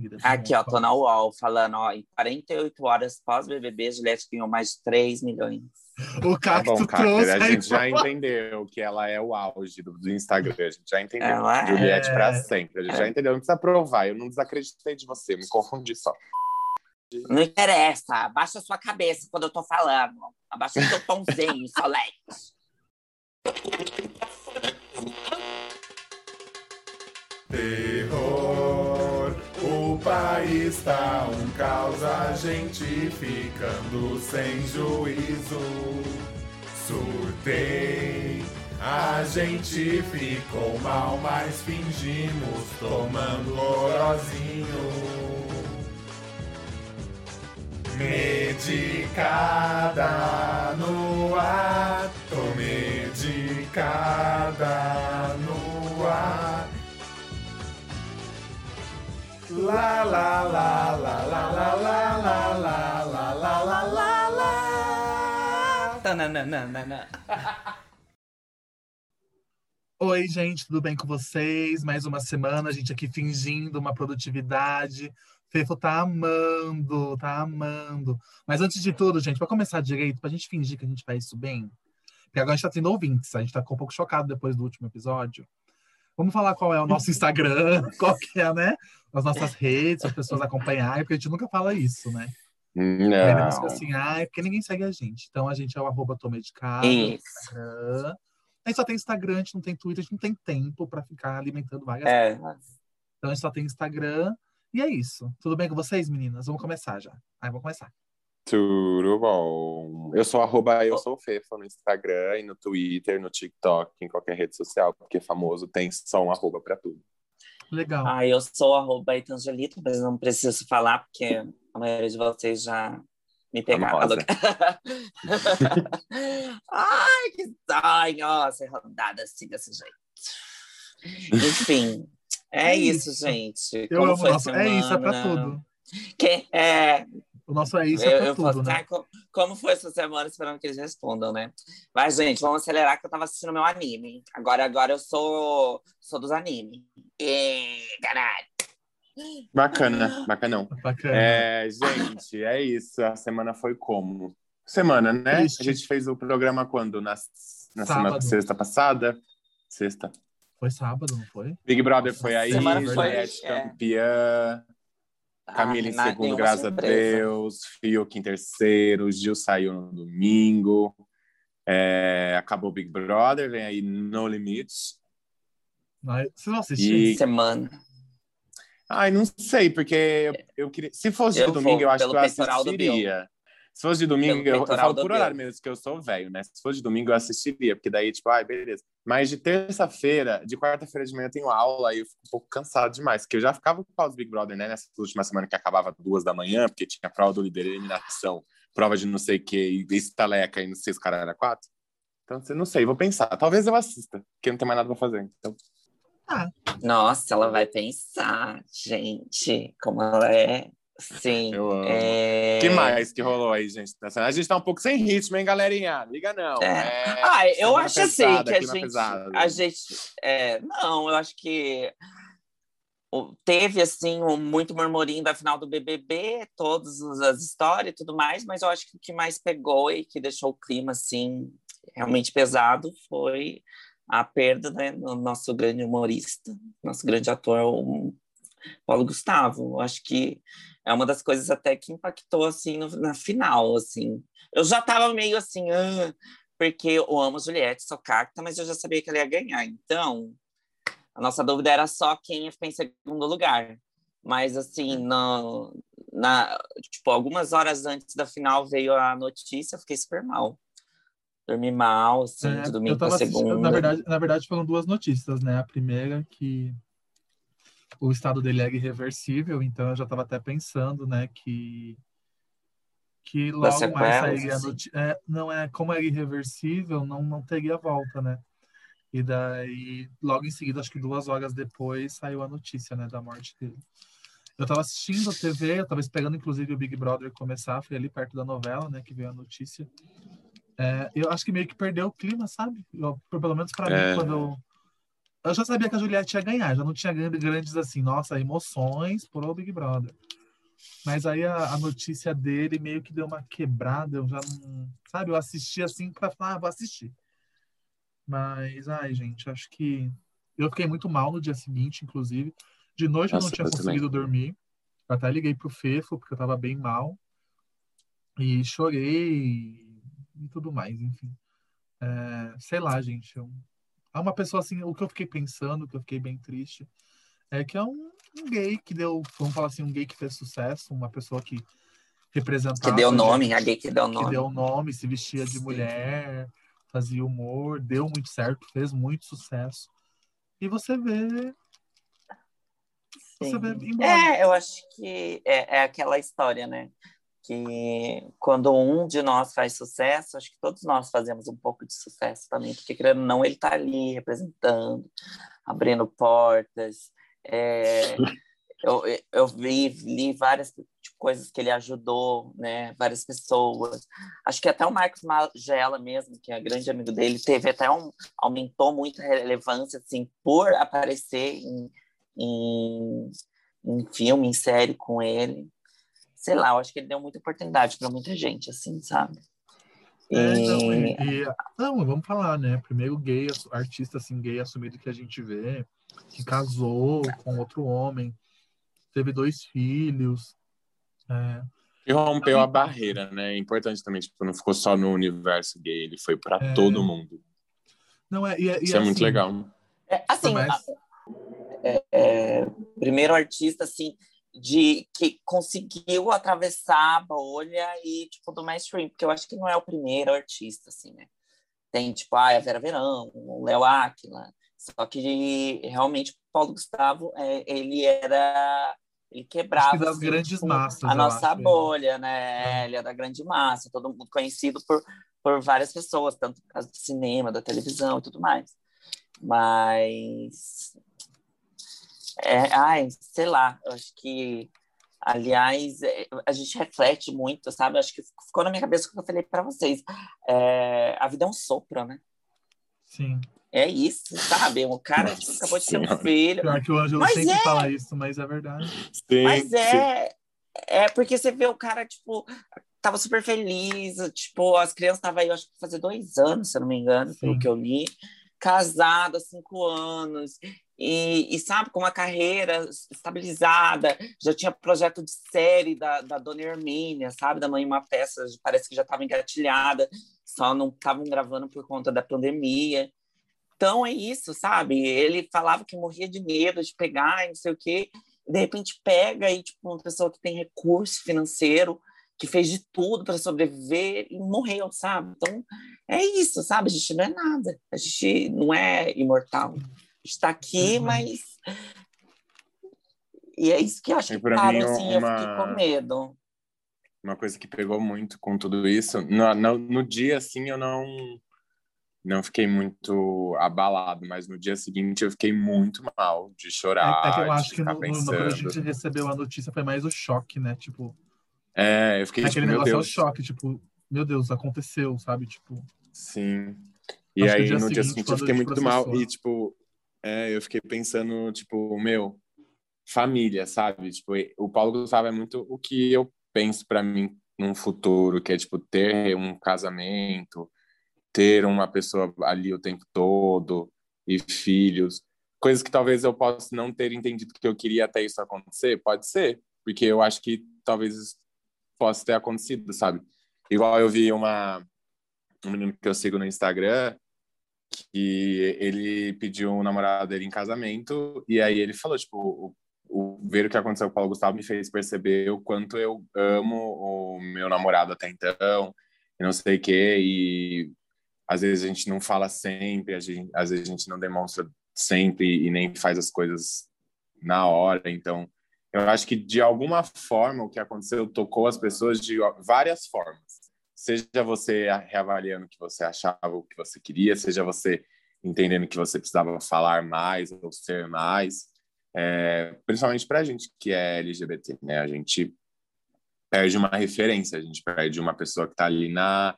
querida. Aqui, ó, tô na UOL falando, ó, em 48 horas pós-BBB, Juliette ganhou mais de 3 milhões. O Tá Cacto bom, trouxe Cáter, a a gente já entendeu que ela é o auge do, do Instagram. A gente já entendeu. Ela é. Juliette pra sempre. A gente já entendeu. Não precisa provar. Eu não desacreditei de você. Me confundi só. Não interessa, abaixa a sua cabeça quando eu tô falando. Abaixa o seu tomzinho, Solete. Terror, o país tá um caos, a gente ficando sem juízo. Surtei, a gente ficou mal, mas fingimos tomando orozinho. Medicada no ar, tô medicada no ar. La la la la la la la la la la la la la la. Tananana. Oi, gente, tudo bem com vocês? Mais uma semana, a gente aqui fingindo uma produtividade. Fefo tá amando, tá amando. Mas antes de tudo, gente, para começar direito, pra gente fingir que a gente faz isso bem, porque agora a gente tá tendo ouvintes, a gente tá um pouco chocado depois do último episódio. Vamos falar qual é o nosso Instagram, qual que é, né? As nossas redes, as pessoas acompanharem, porque a gente nunca fala isso, né? Não. assim, ah, é porque ninguém segue a gente. Então a gente é o arroba tomedicado. Isso. Instagram. A gente só tem Instagram, a gente não tem Twitter, a gente não tem tempo para ficar alimentando várias É, Então a gente só tem Instagram. E é isso. Tudo bem com vocês, meninas? Vamos começar já. Aí vamos começar. Tudo bom. Eu sou arroba eu sou Fefa no Instagram e no Twitter, no TikTok, em qualquer rede social, porque famoso tem só um arroba pra tudo. Legal. Ah, eu sou arroba Etangelito, mas não preciso falar, porque a maioria de vocês já me pegaram. Ai, que sonho! Ser rodada assim, desse jeito. Enfim, é, É isso, isso. gente. Eu Como amo foi. É isso, é pra tudo. Que, é, O nosso é isso, eu, é pra eu tudo, né? "Ai, co- como foi essa semana? Esperando que eles respondam, né? Mas, gente, vamos acelerar que eu tava assistindo meu anime. Agora, agora eu sou, sou dos animes. E, caralho. Bacana, bacanão. Bacana. É, gente, é isso. A semana foi como? Semana, né? Triste. A gente fez o programa quando? Na, na semana sexta passada? Sexta. Foi sábado, não foi? Big Brother foi aí, Semana foi, Juliette é. campeã, Camila Ai, em segundo, graças surpresa. a Deus, Fiuk em terceiro, Gil saiu no domingo, é, acabou Big Brother, vem aí No Limits. Mas Vocês não assistiram? E- Semana. Ai, não sei, porque eu, eu queria. Se fosse Eu domingo, eu acho que eu assistiria. Se fosse de domingo, Pelo eu, eu falo do por horário mesmo, que eu sou velho, né? Se fosse de domingo, eu assistiria, porque daí, tipo, ai, beleza. Mas de terça-feira, de quarta-feira de manhã, eu tenho aula e eu fico um pouco cansado demais, porque eu já ficava com o Big Brother, né? Nessa última semana que acabava duas da manhã, porque tinha prova do líder, eliminação, prova de não sei o que, e estaleca, e não sei se o cara era quatro. Então, eu não sei, vou pensar. Talvez eu assista, porque não tem mais nada pra fazer. Então, Nossa, ela vai pensar, gente, como ela é. Sim. eu. É... que mais que rolou aí, gente? A gente tá um pouco sem ritmo, hein, galerinha? Liga não. É. É, Ah, eu semana acho assim que a gente, a gente, é, não, eu acho que teve assim um, muito murmurinho da final do BBB, todas as histórias e tudo mais, mas eu acho que o que mais pegou e que deixou o clima assim realmente pesado foi a perda né, do nosso grande humorista, nosso grande ator, o Paulo Gustavo. Eu acho que é uma das coisas até que impactou assim no- na final, assim. Eu já tava meio assim, ah, porque eu amo a Juliette, sou cacta, mas eu já sabia que ela ia ganhar. Então, a nossa dúvida era só quem ia ficar em segundo lugar. Mas, assim, no, na, tipo, algumas horas antes da final veio a notícia, eu fiquei super mal. Dormi mal, assim, É, de eu domingo tava pra assistindo, segunda. na verdade, na verdade foram duas notícias, né? A primeira que o estado dele é irreversível, então eu já estava até pensando, né, que que logo mais sequelas, sairia assim. é, não é como é irreversível, não não teria volta, né? E daí logo em seguida, acho que duas horas depois saiu a notícia, né, da morte dele. Eu estava assistindo a TV, eu estava esperando inclusive o Big Brother começar, foi ali perto da novela, né, que veio a notícia. É, eu acho que meio que perdeu o clima, sabe? Eu, pelo menos para É. mim, quando eu eu já sabia que a Juliette ia ganhar, já não tinha grandes assim, nossa, emoções pro Big Brother. Mas aí a, a, notícia dele meio que deu uma quebrada, eu já não. Sabe, eu assisti assim pra falar, ah, vou assistir. Mas, ai, gente, acho que. Eu fiquei muito mal no dia seguinte, inclusive. De noite Nossa, eu não tinha eu conseguido também. dormir. Eu até liguei pro Fefo, porque eu tava bem mal. E chorei e tudo mais, enfim. É, sei lá, gente. Eu... É uma pessoa assim, o que eu fiquei pensando, que eu fiquei bem triste, é que é um, um, gay que deu, vamos falar assim, um gay que fez sucesso, uma pessoa que representava. Que deu nome, a gay que deu nome. Que deu nome, se vestia de Sim. mulher, fazia humor, deu muito certo, fez muito sucesso. E você vê. Sim. Você vê embora. É, eu acho que é, é aquela história, né? Que quando um de nós faz sucesso, acho que todos nós fazemos um pouco de sucesso também, porque querendo ou não, ele está ali representando, abrindo portas. É, eu, eu vi, li várias coisas que ele ajudou, né? Várias pessoas. Acho que até o Marcos Magela mesmo, que é grande amigo dele, teve até um aumentou muito a relevância assim por aparecer em, em, em filme, em série com ele sei lá, eu acho que ele deu muita oportunidade para muita gente, assim, sabe? É, não, e, e, não, vamos falar, né? Primeiro gay, artista assim, gay assumido que a gente vê, que casou com outro homem, teve dois filhos. É. E rompeu a barreira, né? É importante também, tipo, não ficou só no universo gay, ele foi para é... todo mundo. Não é, e, é, e Isso é muito assim, legal. É, assim, Mas... primeiro artista, assim, de que conseguiu atravessar a bolha e tipo do mainstream, porque eu acho que não é o primeiro artista assim, né? Tem tipo ah, a Vera Verão, o Léo Aquila, só que realmente o Paulo Gustavo é, ele era ele quebrava das assim, grandes tipo, massas, a nossa acho, bolha, é. né? Ele é da grande massa, todo mundo conhecido por por várias pessoas, tanto por causa do cinema, da televisão e tudo mais. Mas é, ai, sei lá, eu acho que, aliás, é, a gente reflete muito, sabe? Acho que ficou na minha cabeça o que eu falei para vocês. É, a vida é um sopro, né? Sim. É isso, sabe? O cara tipo, acabou de ter um filho. Pior que o Ângelo mas sempre é... fala isso, mas é verdade. Sim, mas é, sim. é porque você vê o cara, tipo, tava super feliz, tipo, as crianças estavam aí, eu acho que fazer dois anos, se eu não me engano, sim. pelo que eu li casado há cinco anos e, e, sabe, com uma carreira estabilizada, já tinha projeto de série da, da Dona Hermínia, sabe, da Mãe Uma Peça, parece que já estava engatilhada, só não estavam gravando por conta da pandemia. Então é isso, sabe? Ele falava que morria de medo de pegar e não sei o quê, de repente pega e, tipo, uma pessoa que tem recurso financeiro, que fez de tudo para sobreviver e morreu, sabe? Então é isso, sabe? A gente não é nada, a gente não é imortal está aqui, uhum. mas. E é isso que eu acho que, claro, assim, uma... eu fiquei com medo. Uma coisa que pegou muito com tudo isso, no, no, no dia, assim, eu não não fiquei muito abalado, mas no dia seguinte eu fiquei muito mal de chorar. É, é que eu acho que no, no, quando a gente recebeu a notícia foi mais o choque, né? Tipo. É, eu fiquei Aquele tipo, negócio meu Deus. é o choque, tipo, meu Deus, aconteceu, sabe? Tipo. Sim. E aí no seguinte, dia seguinte eu fiquei muito mal e, tipo, é, eu fiquei pensando, tipo, meu, família, sabe? Tipo, o Paulo Gustavo é muito o que eu penso para mim num futuro, que é, tipo, ter um casamento, ter uma pessoa ali o tempo todo e filhos. Coisas que talvez eu possa não ter entendido que eu queria até isso acontecer, pode ser, porque eu acho que talvez possa ter acontecido, sabe? Igual eu vi uma um menino que eu sigo no Instagram, que ele pediu um namorado dele em casamento e aí ele falou tipo o, o ver o que aconteceu com o Paulo Gustavo me fez perceber o quanto eu amo o meu namorado até então e não sei o que e às vezes a gente não fala sempre gente, às vezes a gente não demonstra sempre e nem faz as coisas na hora então eu acho que de alguma forma o que aconteceu tocou as pessoas de várias formas seja você reavaliando o que você achava, o que você queria, seja você entendendo que você precisava falar mais ou ser mais, é, principalmente para a gente que é LGBT, né? A gente perde uma referência, a gente perde uma pessoa que está ali na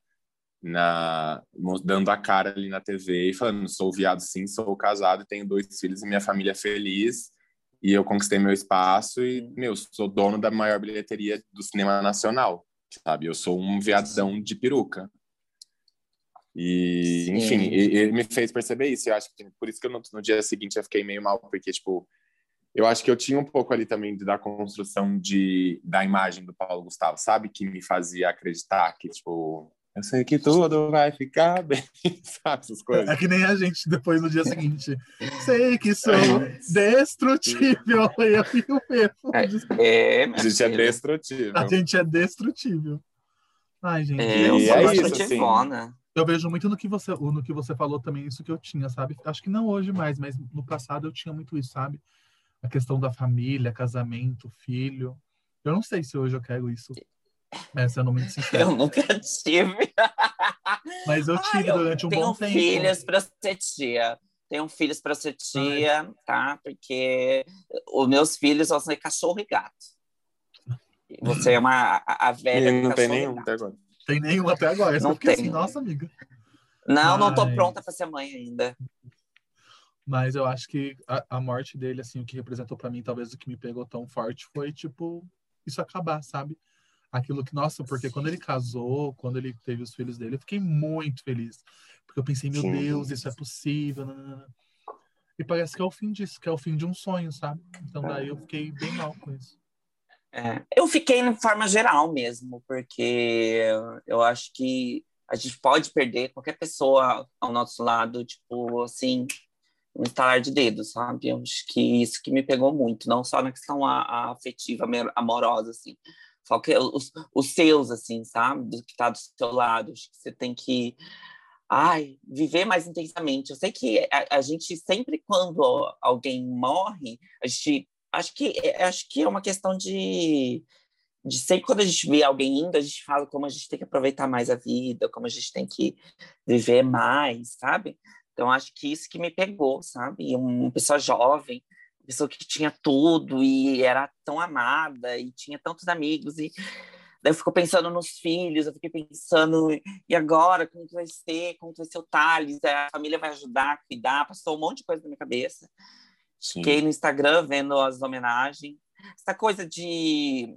na dando a cara ali na TV e falando sou viado sim, sou casado, tenho dois filhos e minha família é feliz e eu conquistei meu espaço e meu sou dono da maior bilheteria do cinema nacional, sabe? Eu sou um viadão de peruca. E, enfim, ele me fez perceber isso. Eu acho que por isso que eu no, no dia seguinte eu fiquei meio mal, porque, tipo, eu acho que eu tinha um pouco ali também da construção de, da imagem do Paulo Gustavo, sabe? Que me fazia acreditar que, tipo, eu sei que tudo vai ficar bem, sabe? Essas coisas. É que nem a gente depois no dia seguinte. sei que sou destrutível. Eu e o mesmo. É, a gente é destrutível. A gente é destrutível. Ai, gente. É, eu sou é bastante isso, assim. ivona. Eu vejo muito no que você, no que você falou também, isso que eu tinha, sabe? Acho que não hoje mais, mas no passado eu tinha muito isso, sabe? A questão da família, casamento, filho. Eu não sei se hoje eu quero isso. Mas sendo muito sincero. Eu nunca tive. Mas eu tive Ai, eu durante um tenho bom tempo. filhos para ser tia. Tenho filhos para ser tia, tá? Porque os meus filhos vão ser cachorro e gato. Você é uma a, a velha E não tem nenhum até agora. Tem nenhum até agora. Eu Não fiquei tem. assim, nossa, amiga. Não, não tô Mas- pronta para ser mãe ainda. Mas eu acho que a, a morte dele, assim, o que representou pra mim, talvez o que me pegou tão forte foi, tipo, isso acabar, sabe? Aquilo que, nossa, porque quando ele casou, quando ele teve os filhos dele, eu fiquei muito feliz. Porque eu pensei, meu Sim. Deus, isso é possível. E parece que é o fim disso, que é o fim de um sonho, sabe? Então daí eu fiquei bem mal com isso. É, eu fiquei de forma geral mesmo, porque eu acho que a gente pode perder qualquer pessoa ao nosso lado, tipo, assim, um estalar de dedos, sabe? Eu acho que isso que me pegou muito, não só na questão a, a afetiva, amorosa, assim, que os, os seus, assim, sabe? Do que tá do seu lado, você tem que, ai, viver mais intensamente. Eu sei que a, a gente sempre, quando alguém morre, a gente acho que é- acho que é uma questão de de sempre quando a gente vê alguém indo, a gente fala como a gente tem que aproveitar mais a vida, como a gente tem que viver mais, sabe? Então acho que isso que me pegou, sabe? E Uma pessoa jovem, pessoa que tinha tudo e era tão amada e tinha tantos amigos e daí eu fico pensando nos filhos, eu fiquei pensando e agora como que vai ser, como que vai ser o Thales, a família vai ajudar, cuidar, passou um monte de coisa na minha cabeça. Sim. Fiquei no Instagram vendo as homenagens. Essa coisa de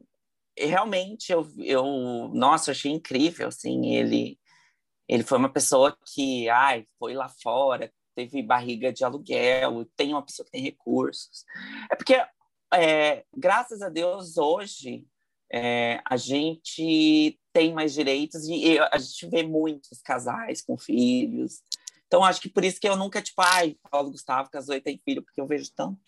realmente eu, eu nossa, eu achei incrível assim, ele ele foi uma pessoa que, ai, foi lá fora, teve barriga de aluguel, tem uma pessoa que tem recursos. É porque, é, graças a Deus, hoje é, a gente tem mais direitos e eu- a gente vê muitos casais com filhos. Então, acho que por isso que eu nunca, tipo, ai, Paulo Gustavo casou e tem filho, porque eu vejo tanto.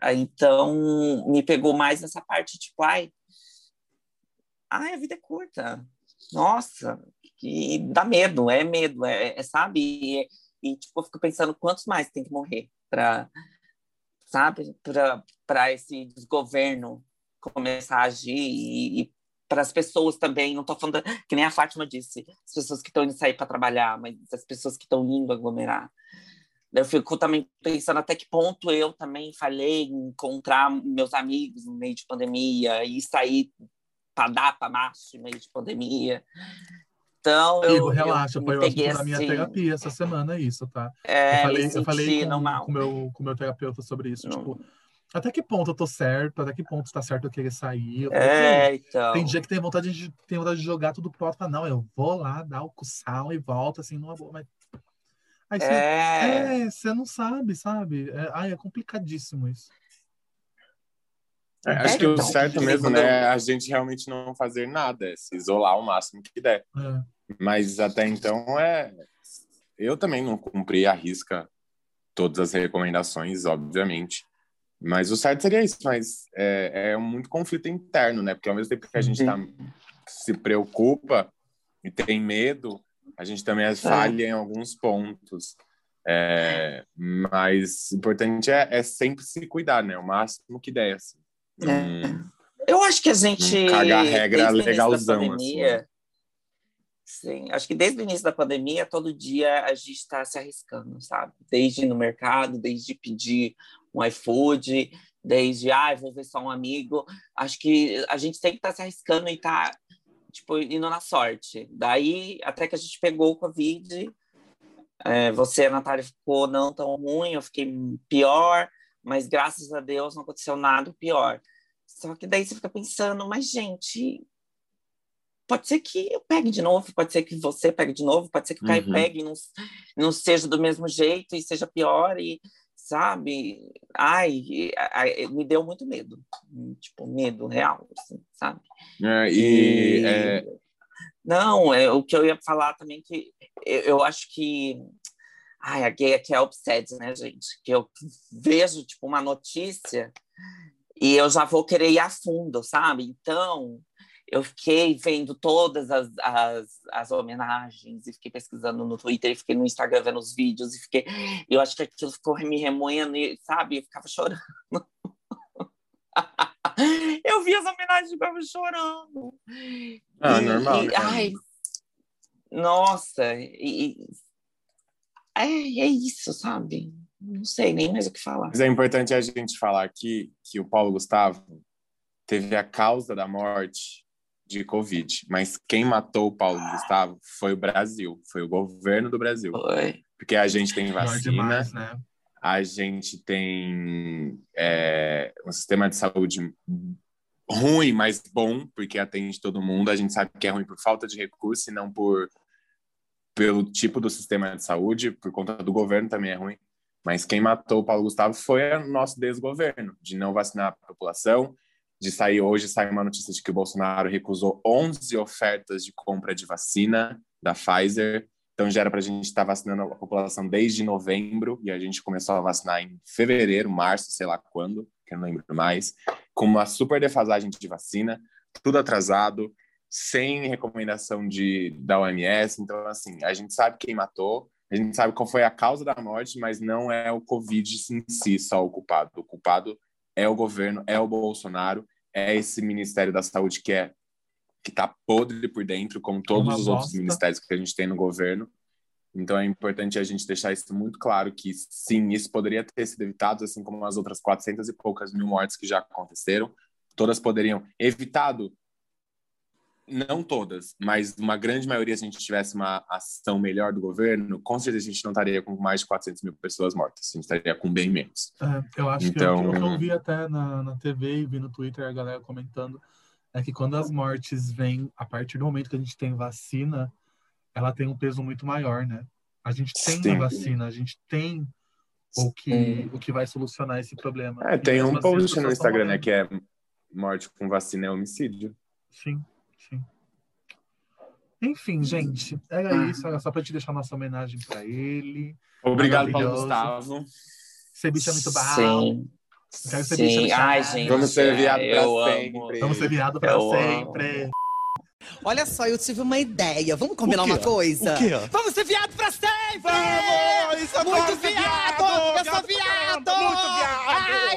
Ah, Então, me pegou mais nessa parte, tipo, ai, ai, a vida é curta. Nossa, que dá medo, é medo, é, é, sabe? E, e, tipo, eu fico pensando quantos mais tem que morrer para, sabe, para esse desgoverno começar a agir e, e para as pessoas também, não estou falando, que nem a Fátima disse, as pessoas que estão indo sair para trabalhar, mas as pessoas que estão indo aglomerar. Eu fico também pensando até que ponto eu também falhei em encontrar meus amigos no meio de pandemia e sair para no meio de pandemia. Então, eu, relaxa, eu foi o assunto da minha assim, terapia essa semana, isso, tá? é, eu falei, eu falei com, mal. com meu, com meu terapeuta sobre isso, Não- tipo, até que ponto eu tô certo, até que ponto tá certo eu querer sair. Eu falei, É, então. Tem dia que tem vontade de, tem vontade de jogar tudo pro. Falar, não, eu vou lá, dar o cussal e volto, assim, numa boa. Mas... Aí você, É, é, você não sabe, sabe? É, ai, é complicadíssimo isso. É, acho É, que o então, certo mesmo, né, é a gente realmente não fazer nada, é se isolar o máximo que der. É. Mas até então é. Eu também não cumpri a risca todas as recomendações, obviamente. Mas o certo seria isso, mas é, é muito conflito interno, né? Porque ao mesmo tempo que a gente tá, se preocupa e tem medo, a gente também é falha em alguns pontos. É, mas o importante é, é sempre se cuidar, né? O máximo que der. Assim. Não- Eu acho que a gente. Não caga a regra da legalzão, pandemia, assim. Sim, acho que desde o início da pandemia, todo dia a gente está se arriscando, sabe? Desde ir no mercado, desde pedir um iFood, desde, ah, vou ver só um amigo. Acho que a gente sempre está se arriscando e está, tipo, indo na sorte. Daí, até que a gente pegou o Covid, é, você, a Natália, ficou não tão ruim, eu fiquei pior, mas graças a Deus não aconteceu nada pior. Só que daí você fica pensando, mas gente, pode ser que eu pegue de novo, pode ser que você pegue de novo, pode ser que o Caio Uhum. pegue e não, não seja do mesmo jeito e seja pior, e sabe? Ai, e- ai, me deu muito medo, tipo, medo real, assim, sabe? É, e é, Não, é, o que eu ia falar também que eu, eu acho que ai, a gay aqui é obsede, né, gente? Que eu vejo tipo uma notícia e eu já vou querer ir a fundo, sabe? Então, eu fiquei vendo todas as, as, as homenagens e fiquei pesquisando no Twitter e fiquei no Instagram vendo os vídeos e fiquei. Eu acho que aquilo ficou me remoendo, e, sabe? Eu ficava chorando. eu vi as homenagens e ficava chorando. ah, E- normal. e- né? ai, nossa, e, e- é, é isso, sabe? Não sei nem mais o que falar. Mas é importante a gente falar aqui que o Paulo Gustavo teve a causa da morte de Covid, mas quem matou o Paulo Gustavo foi o Brasil, foi o governo do Brasil, Foi. porque a gente tem vacina, demais, né? a gente tem é, um sistema de saúde ruim, mas bom, porque atende todo mundo. A gente sabe que é ruim por falta de recurso e não por pelo tipo do sistema de saúde, por conta do governo também é ruim. Mas quem matou o Paulo Gustavo foi o nosso desgoverno, de não vacinar a população, de sair hoje sai uma notícia de que o Bolsonaro recusou 11 ofertas de compra de vacina da Pfizer. Então já era para a gente estar vacinando a população desde novembro e a gente começou a vacinar em fevereiro, março, sei lá quando, que eu não lembro mais, com uma super defasagem de vacina, tudo atrasado, sem recomendação de da OMS. Então assim, a gente sabe quem matou, a gente sabe qual foi a causa da morte, mas não é o Covid em si só o culpado. O culpado é o governo, é o Bolsonaro, é esse Ministério da Saúde que é que tá podre por dentro, como todos Uma os outros bosta. ministérios que a gente tem no governo. Então é importante a gente deixar isso muito claro que sim, isso poderia ter sido evitado, assim como as outras 400 e poucas mil mortes que já aconteceram. Todas poderiam evitado não todas, mas uma grande maioria, se a gente tivesse uma ação melhor do governo, com certeza a gente não estaria com mais de 400 mil pessoas mortas, a gente estaria com bem menos. É, eu acho Então- que o que eu vi até na, na TV e vi no Twitter a galera comentando é que quando as mortes vêm a partir do momento que a gente tem vacina, ela tem um peso muito maior, né? A gente tem Sim. a vacina, a gente tem o que, o que vai solucionar esse problema. É, tem um assim, as post no Instagram, né, que é morte com vacina é homicídio. Sim, sim. Enfim, gente, era Ah. isso. Era só pra te deixar nossa homenagem pra ele. Obrigado, Paulo. Gustavo. Ser bicho é muito bom. Sim. Quero ser Sim. Ai, gente. Vamos ser viado é, pra eu sempre. amo. Vamos ser viado pra Eu amo. sempre. Olha só, eu tive uma ideia. Vamos combinar O quê? uma coisa? O quê? Vamos ser viado pra sempre! Vamos! Isso, eu Muito viado! viado! Eu sou Viado muito viado! Ai!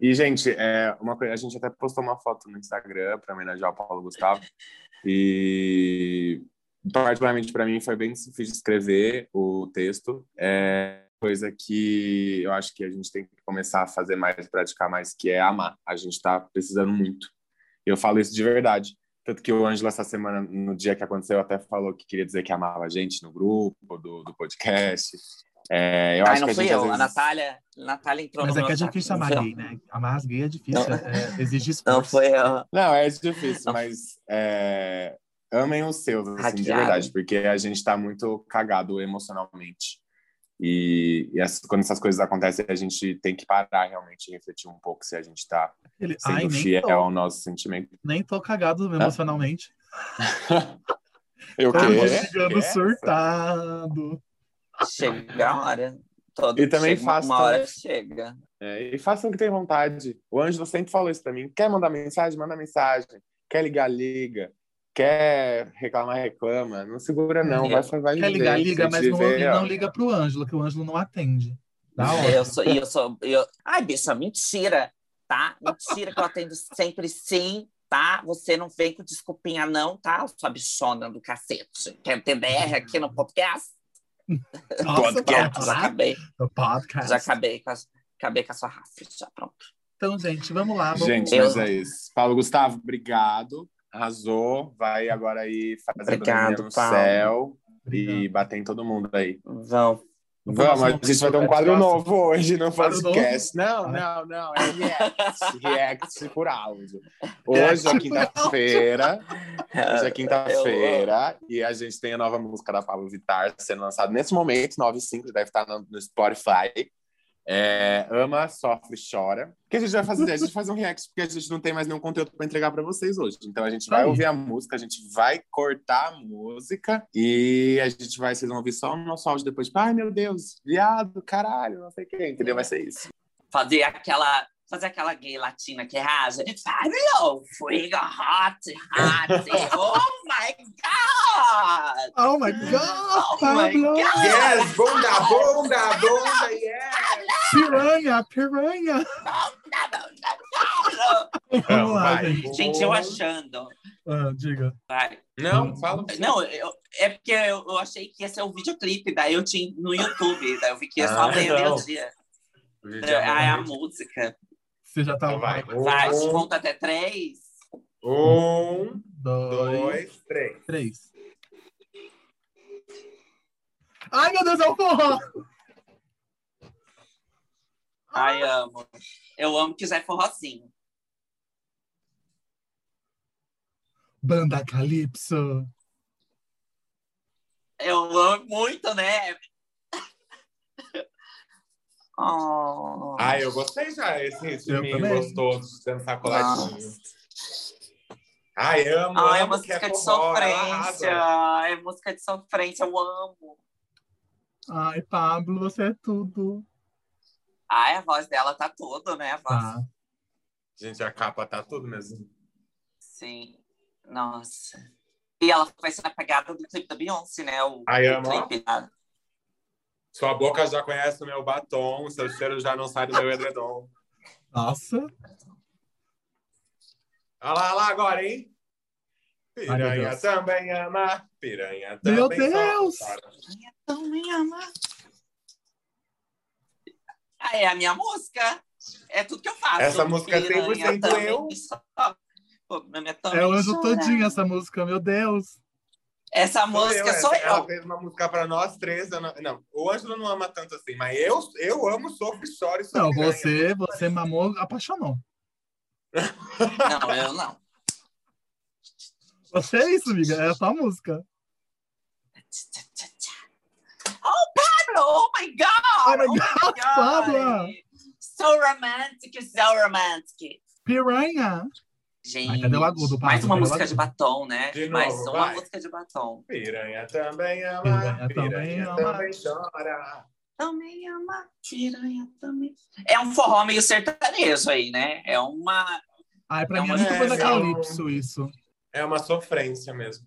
E, gente, é, uma coisa, a gente até postou uma foto no Instagram para homenagear o Paulo Gustavo. E, particularmente para mim, foi bem difícil escrever o texto. É coisa que eu acho que a gente tem que começar a fazer mais, praticar mais, que é amar. A gente está precisando muito. Eu falo isso de verdade. Tanto que o Ângelo, essa semana, no dia que aconteceu, até falou que queria dizer que amava a gente no grupo do, do podcast. É, eu Ai, acho não que a fui eu. A vezes... Natália, Natália entrou Mas no é que é difícil amar gay, né? Amar as gay é difícil. Não. é- exige Foi, não esforço. foi eu. Não, é difícil, Não. mas é, amem os seus, assim, de Hackeado. verdade, porque a gente tá muito cagado emocionalmente. E, e as- quando essas coisas acontecem, a gente tem que parar realmente e refletir um pouco se a gente tá Ele, sendo ai, nem fiel tô, ao nosso sentimento. nem tô cagado emocionalmente. Eu Tô quê? chegando Quê? surtado. Chega a hora. Todo, E também chega uma- faça- Uma hora chega. É, e façam o que tem vontade. O Ângelo sempre falou isso pra mim. Quer mandar mensagem? Manda mensagem. Quer ligar? Liga. Quer reclamar? Reclama. Não segura, não. Vai, vai Quer viver. ligar, liga, mas não, tiver, ó. não liga pro Ângelo, que o Ângelo não atende. Da hora. Eu sou, eu sou. Eu... Ai, bicha, mentira, tá? Mentira que eu atendo sempre sim, tá? Você não vem com desculpinha, não, tá? Sua bichona do cacete. Quer ter DR aqui no podcast? Nossa, podcast. pronto, Já acabei, no podcast. já acabei com a, acabei com a sua raça. Já pronto. Então, gente, vamos lá. Vamos... Gente, Eu- mas é isso. Paulo Gustavo, obrigado. Arrasou. Vai agora aí fazer Paulo. céu e Obrigado. bater em todo mundo aí. Vão. Vamos, a gente vai ter um quadro novo hoje no podcast. Não, não, não. É react, react por áudio. Hoje é quinta-feira. Hoje é quinta-feira e a gente tem a nova música da Pablo Vittar sendo lançada nesse momento, 9 e 5, deve estar no, no Spotify. É, ama, sofre, chora. O que a gente vai fazer? A gente vai fazer um react porque a gente não tem mais nenhum conteúdo para entregar para vocês hoje. Então a gente vai Aí. ouvir a música, a gente vai cortar a música e a gente vai, vocês vão ouvir só o nosso áudio depois. Tipo, ai meu Deus, viado, caralho, não sei quem, entendeu? Vai ser isso. Fazer aquela. Fazer aquela gay latina que rasa. Fabio, fuego hot, hot. Oh my God! Oh my God, Oh my! God! Yes, bunda, bunda, bunda, yes! Piranha, piranha! Vamos lá, vai. gente. Gente, eu achando. Ah, diga. Vai. Não, fala. Não, eu- é porque eu, eu achei que ia ser o videoclipe, daí eu tinha no YouTube, daí eu vi que ia só Ah, meio não. dia. Ah, é a música. Você já tá. Então vai. Vai, Um, conta até três. Um, Dois, dois, três. três. Ai, meu Deus, é o forró! Ai, amo. Eu amo que Zé Forrozinho. Banda Calypso. Eu amo muito, né? Oh. Ah, eu gostei já. Esse também. gostoso, dançar coladinho. Ai, amo, Ai, é amo música que é de forró, sofrência. arrasa. É música de sofrência, eu amo. Ai, Pablo, você é tudo. Ai, a voz dela tá tudo, né? A voz. Tá. Gente, a capa tá tudo mesmo. Sim. Nossa. E ela vai ser na pegada do clipe da Beyoncé, né? O, Ai, o clipe da- Sua boca já conhece o meu batom, seu cheiro já não sai do meu edredom. Nossa. Olha lá, olha lá agora, hein? Piranha também ama, piranha também Meu Deus! Então me ama. Ah, é a minha música. É tudo que eu faço. Essa música é Piranha 100% também eu. chora. Pô, minha também É o anjo todinho essa música, meu Deus. Essa Sou música eu, sou essa- Ela eu. fez uma música pra nós três. eu Não, não, o Ângelo não ama tanto assim, mas eu, eu amo, sofro, choro e sou Não, você, você mamou, apaixonou. Não, eu não. Você é isso, amiga. É a sua música. Oh, Pablo! Oh my God! Oh my God, Pablo! So romantic, so romantic. Piranha. Gente, Ai, mais uma música de batom, né? De mais novo, uma vai. música de batom. Piranha também ama, Piranha piranha, também também, ama. chora. Também ama, piranha também. É um forró meio sertanejo aí, né? É uma. Ai, pra É mim é uma muito coisa versão- calypso isso. É uma sofrência mesmo.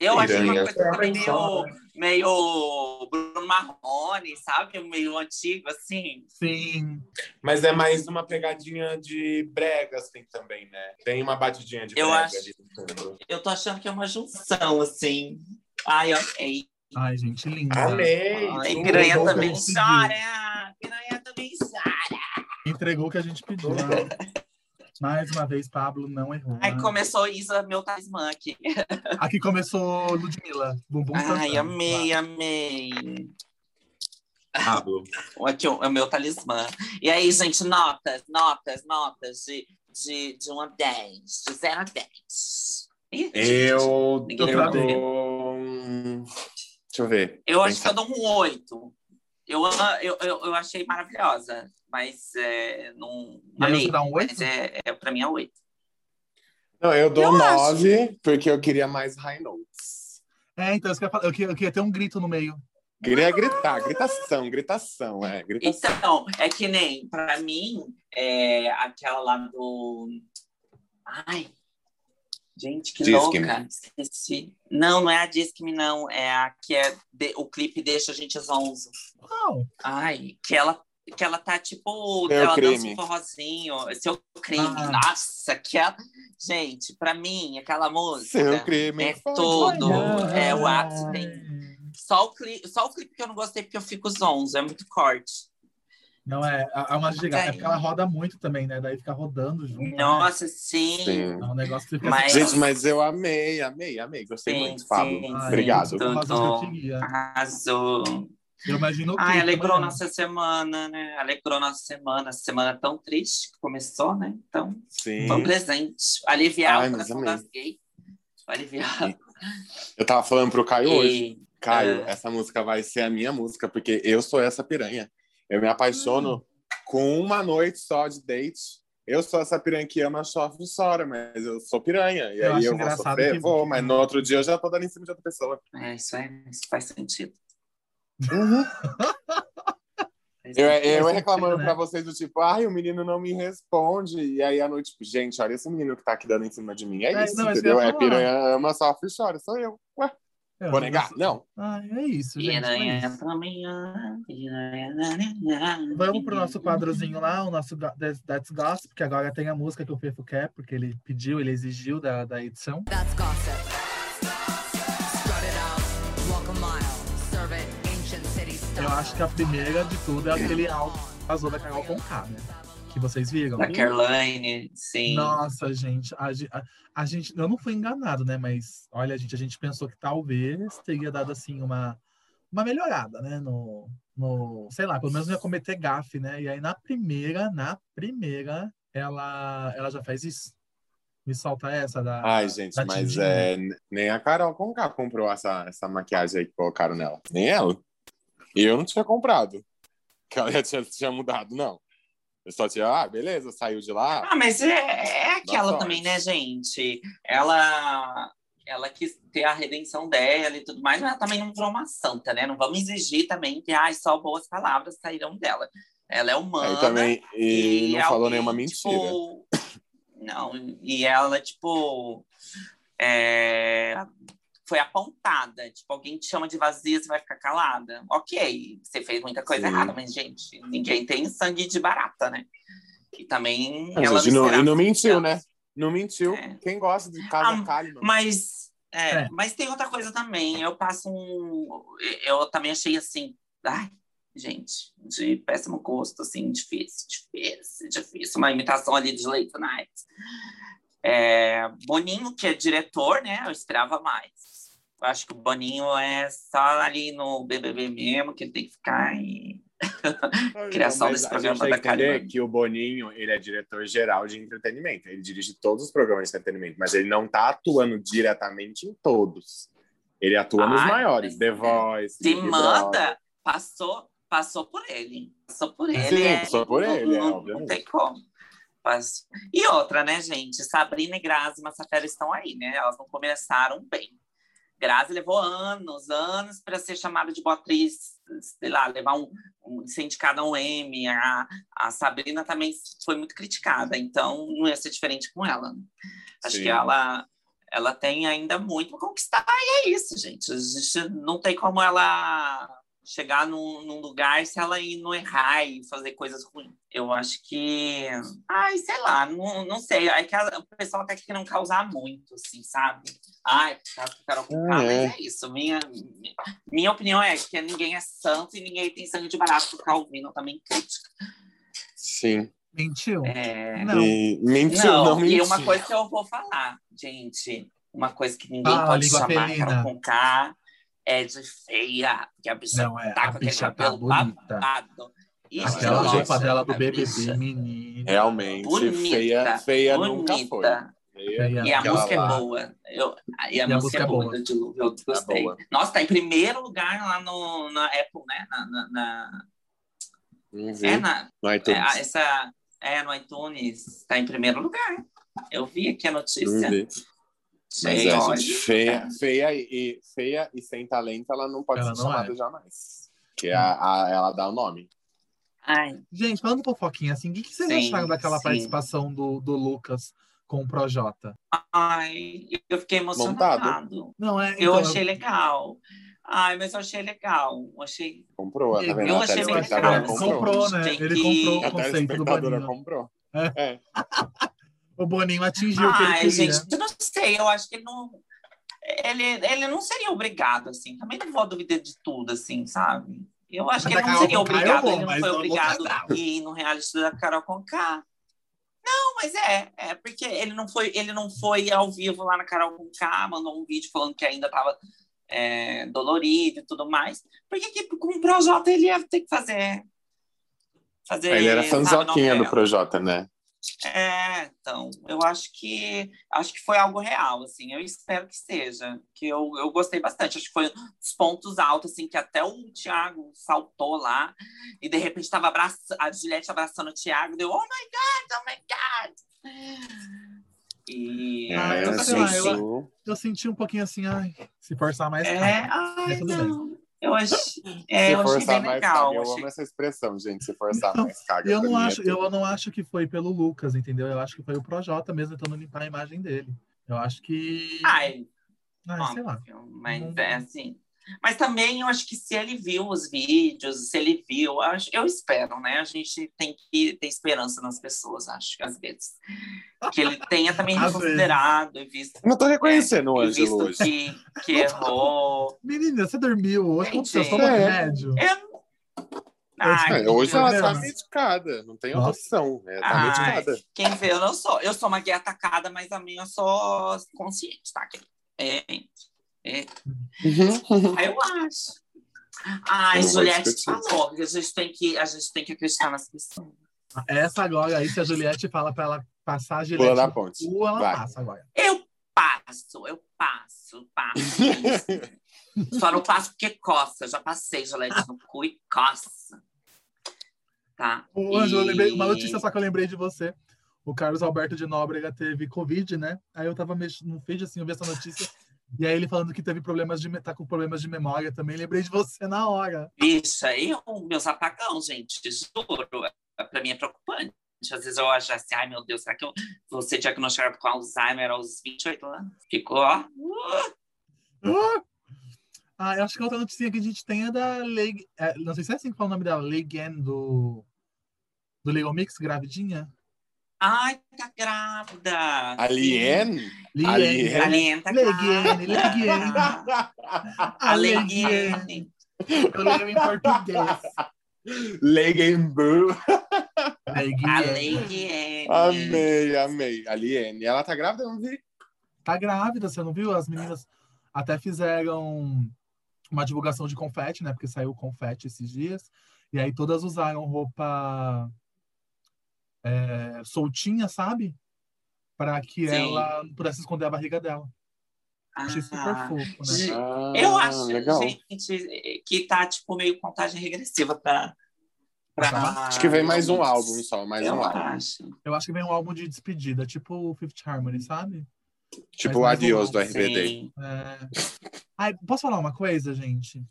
Eu achei uma coisa meio, meio Bruno Marrone, sabe? Meio antigo, assim. Sim. Mas é mais uma pegadinha de brega, assim, também, né? Tem uma batidinha de Eu brega acho- ali no fundo. Eu tô achando que é uma junção, assim. Ai, amei. Ai, gente, linda. Amei! Ai, piranha também chora. Piranha também chora. Entregou o que a gente pediu. Mais uma vez, Pablo não errou. Né? começou Isa, meu talismã aqui. Aqui começou Ludmilla. Bumbum Ai, cantando. amei, amei. Pablo. Aqui é o meu talismã. E aí, gente, notas, notas, notas de, de, de 1 a 10. De 0 a 10. Ih, gente, Eu, travei. dou... um- Deixa eu ver. Eu acho que eu dou um 8. Eu, eu, eu, eu achei maravilhosa, mas é, não. Amei, você dá um 8? Mas é, é, pra mim é 8. Não, eu dou Eu acho. nove, porque eu queria mais high notes. É, então, eu, ia falar. eu, queria, eu queria ter um grito no meio. Queria gritar, gritação, gritação, é, gritação. Então, é que nem, pra mim, é aquela lá do. Ai. Gente, que Disque-me. louca. Esqueci. Não, não é a Disque-me, não. É a que é. de- o clipe deixa a gente zonzo. Qual? Ai, que ela, que ela tá tipo. Seu ela dança crime. um forrozinho. Seu crime. Ah. Nossa, que ela. Gente, pra mim, aquela música. Seu crime. É olhar. É o ápice. Só o, clipe, só o clipe que eu não gostei porque eu fico zonzo. É muito corte. Não é, é uma gigante. É Tem. porque ela roda muito também, né? Daí fica rodando junto. né? Nossa, sim. Sim. É um negócio que fica Mas- Gente, mas eu amei, amei, amei. Gostei Sim, muito, Ai, Obrigado. Tudo. Arrasou. Eu imagino clipe alegrou amanhã. nossa semana, né? Alegrou nossa semana. Essa semana tão triste que começou, né? Então, Sim. foi um presente. Aliviar Ai, o coração das gays. Aliviar. Eu tava falando pro Caio hoje. E, Caio, É. essa música vai ser a minha música, porque eu sou essa piranha. Eu me apaixono com uma noite só de date. Eu sou essa piranha que ama, sofre e chora, mas eu sou piranha. E Eu aí eu vou sofrer? que- Vou, mas no outro dia eu já tô dando em cima de outra pessoa. é, isso, é, isso faz sentido. Faz Eu, eu reclamando né? pra vocês do tipo, ai, o menino não me responde. E aí à noite, tipo, gente, olha esse menino que tá aqui dando em cima de mim. É, É, isso, não, entendeu? É piranha, ama, sofre e chora. Sou eu. Ué, Eu vou negar? Não. Ai, é isso, gente. isso. Vamos pro nosso quadrozinho lá, o nosso That's Gossip, porque agora tem a música que o Fefo quer, porque ele pediu, ele exigiu da, da edição. That's gossip. Strut it out, walk a mile, serve it ancient city style. Eu acho que a primeira de tudo é aquele álbum que vazou da Carol Conká, né? Que vocês viram. Da Caroline, sim. Nossa, gente, a, a- a gente, eu não fui enganado, né? Mas olha, gente, a gente pensou que talvez teria dado assim uma, uma melhorada, né? No, no, sei lá, pelo menos não ia cometer gafe, né? E aí na primeira, na primeira, ela, ela já faz isso. Me solta essa da. Ai, gente, da mas é, nem a Carol Conká comprou essa, essa maquiagem aí que colocaram nela. Nem ela. E eu não tinha comprado. Que ela já tinha, tinha mudado, não. Eu só tinha, ah, beleza, saiu de lá. Ah, mas é, é aquela também, né, gente? Ela, ela quis ter a redenção dela e tudo mais, mas ela também não virou uma santa, né? Não vamos exigir também que ai, só boas palavras saíram dela. Ela é humana. Também, e, não falou alguém, nenhuma mentira. tipo, não, e ela, tipo, é, foi apontada. Tipo, alguém te chama de vazia, você vai ficar calada. Ok, você fez muita coisa Sim. errada, mas, gente, ninguém tem sangue de barata, né? E também Mas, ela não, esperava e não que mentiu, né? Não mentiu. É. Quem gosta de casa Ah, calma. Mas, é, É. mas tem outra coisa também. Eu passo um. Eu também achei assim. Ai, gente, de péssimo gosto, assim, difícil, difícil, difícil. Uma imitação ali de Late Night. É, Boninho, que é diretor, né? Eu esperava mais. Eu acho que o Boninho é só ali no BBB mesmo, que ele tem que ficar e. criação Mas desse a programa gente tem da Karina. que o Boninho, ele é diretor geral de entretenimento. Ele dirige todos os programas de entretenimento, mas ele não tá atuando diretamente em todos. Ele atua nos Ai, maiores, The Voice, Se Big manda, Brother. passou, passou por ele. Passou por ele. Sim, é, passou por não- ele, é, não, não obviamente. tem como. Passou. E outra, né, gente? Sabrina e Grazi Massafera estão aí, né? Elas não começaram bem. Grazi levou anos, anos para ser chamada de boa atriz, sei lá, levar um, um ser indicada a um M. A, a Sabrina também foi muito criticada, então não ia ser diferente com ela. Acho Sim. que ela, ela tem ainda muito para conquistar, e é isso, gente. A gente não tem como ela chegar num, num lugar se ela ir não errar e fazer coisas ruins. Eu acho que. Ai, sei lá, não, não sei. É que a- o pessoal tá querendo causar muito, assim, sabe? Ai, tá Carol com Ah, é. mas é isso. Minha, minha opinião é que ninguém é santo e ninguém tem sangue de barato pra ficar ouvindo também crítica. Sim. Mentiu? É... Não. E mentiu, Não, não, mentiu. e uma coisa que eu vou falar, gente, uma coisa que ninguém Fala, pode chamar. Carol com K é de feia, porque a bicha Não, é, tá a com aquele bicha tá cabelo bonita. babado. Ixi, Aquela Nossa, roupa dela do a BBB, menina. Realmente, Bonita, feia, feia nunca foi. bonita. Feia. E a música lá. é boa. Eu, e a, música, é boa, do Dilúvio, eu gostei. boa. Nossa, tá em primeiro lugar lá no, na Apple, né? Na, na, na- vi. é, na, No é, iTunes. a- essa, é, no iTunes, tá em primeiro lugar. Eu vi aqui a notícia. vi. Mas é, olha. gente, feia, feia, e, feia e sem talento, ela não pode Ela ser não chamada é. jamais. Porque a, a- ela dá o nome. Ai, Gente, falando fofoquinha, assim, o que, que vocês Sim, acharam daquela sim. participação do, do Lucas com o Projota? ai, eu fiquei emocionado. Não, é. Eu então, achei legal. Ai, mas eu achei legal. Eu achei. Comprou, tá Eu vendo? A achei bem telespectadora legal. comprou. comprou, né? Ele que- comprou A o conceito do comprou. Ah, É. O Boninho atingiu o que ele Ai, queria. gente, eu não sei. Eu acho que ele não. Ele, ele não seria obrigado, assim. Também não vou duvidar de tudo, assim, sabe? Eu acho Mas que ele não seria Conká eu obrigado, vou, ele não foi obrigado a ir no reality da Carol Conká. Não, mas é, é porque ele não foi, ele não foi ao vivo lá na Carol Conká, mandou um vídeo falando que ainda estava dolorido e tudo mais. Por que, com o Projota ele ia ter que fazer? fazer Ele era fanzoquinha do? Projota, né? É, então, eu acho que acho que foi algo real, assim. Eu espero que seja, que eu, eu gostei bastante. Acho que foi os pontos altos, assim, que até o Thiago saltou lá e de repente tava abraçando, a Juliette abraçando o Thiago, deu, oh my God, oh my God. E Ah, É, eu sei lá, eu-. Eu senti um pouquinho assim, ai, se forçar mais. é, ai, Mas tudo bem. não. Eu achei, é, se eu achei forçar bem mais legal. caga. Eu achei- amo essa expressão, gente. Se forçar Não, mais caga. Eu não, é acho, eu não acho que foi pelo Lucas, entendeu? Eu acho que foi o Projota mesmo tentando limpar a imagem dele. Eu acho que. Ai, Ai, sei lá. Óbvio, mas Não- é assim. Mas também eu acho que se ele viu os vídeos, se ele viu, eu acho- eu espero, né? A gente tem que ter esperança nas pessoas, acho que às vezes. Que ele tenha também reconsiderado e visto, não tô reconhecendo o e Ângelo visto hoje. que, que errou. Menina, você dormiu hoje? Gente, Você tomou é. remédio? Eu... Ai, É, hoje ela tá Nossa. medicada, não tem opção. Ela tá Ai, medicada. quem vê, eu não sou. Eu sou uma guia atacada, mas a minha eu sou consciente, tá? É, é, Uhum. Eu acho. Ai, Eu Juliette falou que a gente tem que, a gente tem que acreditar nas pessoas. Essa agora aí, se a Juliette fala pra ela passar a Juliette no ponte. cu, ela Vai. passa agora. Eu passo, eu passo, passo. Só não passo porque coça. Eu já passei Juliette no cu e coça. Tá? E- lembrei, uma notícia só que eu lembrei de você. O Carlos Alberto de Nóbrega teve Covid, né? Aí eu tava mexendo no feed, assim, eu vi essa notícia. E aí ele falando que teve problemas de... tá com problemas de memória também. Lembrei de você na hora. Bicha, aí o meus apagão, gente, juro. Pra mim é preocupante. Às vezes eu acho assim, ai meu Deus, será que eu vou ser diagnosticada com Alzheimer aos 28 anos? Ficou, ó. uh, Ah! Ah, eu acho que a outra notícia que a gente tem é da Leg... é, não sei se é assim que fala o nome dela. Legan, do... Do Legal Mix, gravidinha. Ai, tá grávida. Alien? Alien. Alien tá Leguiane, grávida. Leguiane. A Leguiane. Leguiane. Eu leio em português. Legenbu. Leguiane. Amei, amei. Aliene. Ela tá grávida? Eu não vi. Tá grávida, você não viu? As meninas até fizeram uma divulgação de confete, né? Porque saiu o confete esses dias. E aí todas usaram roupa é, soltinha, sabe? Para que Sim. ela pudesse esconder a barriga dela. Achei super Ah, fofo, né? Ah, Eu acho, legal. gente, que tá, tipo, meio contagem regressiva pra... pra... Acho que vem mais um álbum só, mais Eu um álbum. acho. Eu acho que vem um álbum de despedida, tipo o Fifth Harmony, sabe? Tipo o mais um Adios do. RBD. É... Ai, posso falar uma coisa, gente?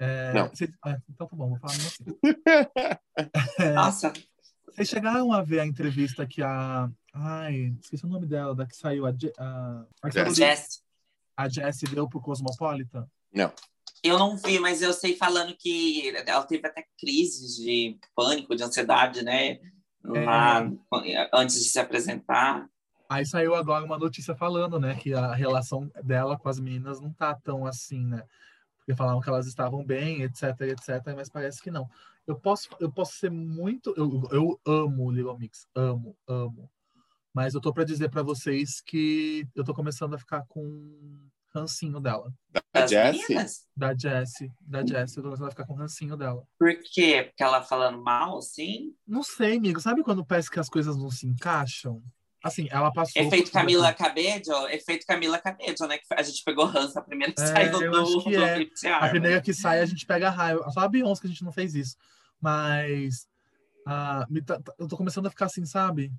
É, Não. cês- ah, então tá bom, vou falar assim. É, Nossa, Vocês chegaram a ver a entrevista que a. Ai, esqueci o nome dela, da que saiu a, a, a, Jess. Jess, a Jessie deu pro Cosmopolitan. eu não vi, mas eu sei falando que ela teve até crises de pânico, de ansiedade, né? Lá, antes de se apresentar. Aí saiu agora uma notícia falando, né, que a relação dela com as meninas não tá tão assim, né? Porque falavam que elas estavam bem, etc, etc, mas parece que não. Eu posso, eu posso ser muito. Eu, eu amo o Little Mix, amo, amo. Mas eu tô pra dizer pra vocês que eu tô começando a ficar com rancinho dela. A Das Jessie? Da Jessie, da Jessie, eu tô começando a ficar com rancinho dela. Por quê? Porque ela falando mal, assim? Não sei, amigo. Sabe quando parece que as coisas não se encaixam? Assim, ela passou. Efeito Camila Cabello? Efeito Camila Cabello, né? Que a gente pegou rança a primeira que É, saiu do, do é. A Harmony. primeira que sai, a gente pega raiva. Só a Beyoncé que a gente não fez isso. Mas. ah, tá- tá- eu tô começando a ficar assim, sabe?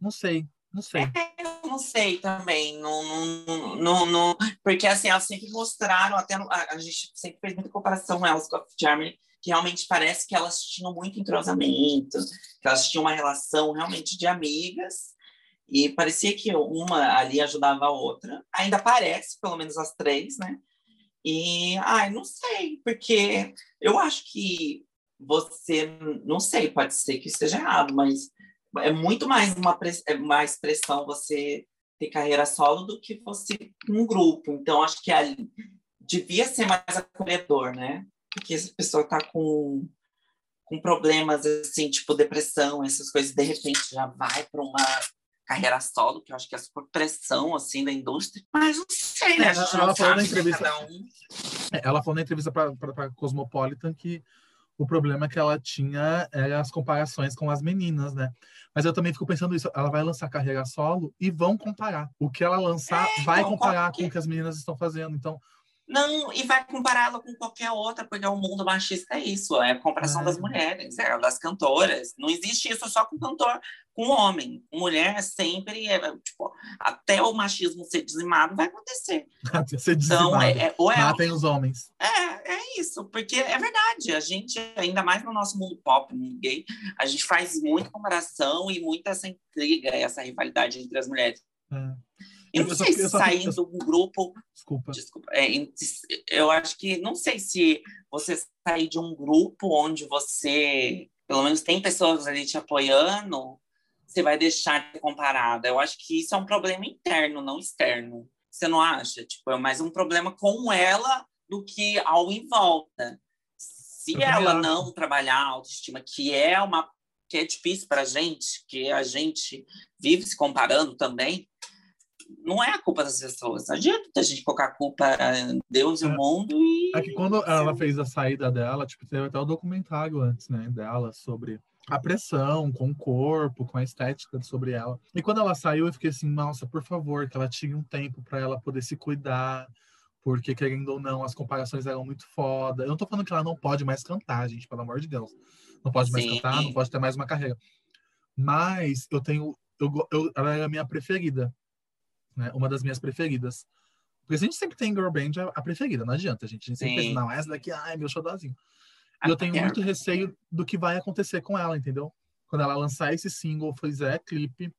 Não sei, não sei. Eu não sei também, não, não, não, não- porque assim, elas sempre mostraram, até a, a gente sempre fez muita comparação com elas com a Germany, que realmente parece que elas tinham muito entrosamento, que elas tinham uma relação realmente de amigas, e parecia que uma ali ajudava a outra, ainda parece, pelo menos as três, né? E, ai, não sei, porque eu acho que você, não sei, pode ser que esteja errado, mas é muito mais uma, é mais pressão você ter carreira solo do que você um grupo. Então, acho que ali devia ser mais acolhedor, né? Porque essa pessoa tá com, com problemas, assim, tipo depressão, essas coisas, de repente já vai para uma carreira solo, que eu acho que é super pressão, assim, da indústria. Mas não sei, né? A gente Ela falou na entrevista- um. É, Ela falou na entrevista para Cosmopolitan que o problema que ela tinha era as comparações com as meninas, né? Mas eu também fico pensando isso. Ela vai lançar carreira solo e vão comparar. O que ela lançar É, vai então, comparar qual que- com o que as meninas estão fazendo. Então, Não, e vai compará-la com qualquer outra, porque o mundo machista é isso, é a comparação É. das mulheres, é, das cantoras. Não existe isso só com cantor, com homem. Mulher sempre, é, tipo, até o machismo ser dizimado vai acontecer. ser Então, dizimado. é, é, ou é, Matem os homens. é, é isso, porque é verdade, a gente, ainda mais no nosso mundo pop, mundo gay, a gente faz muita comparação e muita essa intriga, essa rivalidade entre as mulheres. É. Não Eu só- sei se eu- de um grupo Desculpa. Desculpa. É, eu acho que não sei se você sair de um grupo onde você, pelo menos tem pessoas ali te apoiando, você vai deixar de comparada. Eu acho que isso é um problema interno, não externo. Você não acha? Tipo, é mais um problema com ela do que ao em volta. Se Eu ela acho. não trabalhar a autoestima, que é uma que é difícil para a gente, que a gente vive se comparando também, não é a culpa das pessoas. Não adianta a gente colocar a culpa em Deus e o É. mundo e. É que quando ela fez a saída dela, tipo, teve até o documentário antes, né, dela sobre a pressão com o corpo, com a estética sobre ela. E quando ela saiu, eu fiquei assim, nossa, por favor, que ela tinha um tempo para ela poder se cuidar, porque querendo ou não, as comparações eram muito foda. Eu não tô falando que ela não pode mais cantar, gente, pelo amor de Deus. Não pode mais Sim. cantar, não pode ter mais uma carreira. Mas eu tenho, eu, eu, ela era a minha preferida, né? Uma das minhas preferidas. Porque a gente sempre tem girl band a, a preferida, não adianta, gente. A gente sempre Sim. pensa, não, essa daqui, ai, meu xodózinho. E eu tenho muito receio do que vai acontecer com ela, entendeu? Quando ela lançar esse single, fizer clipe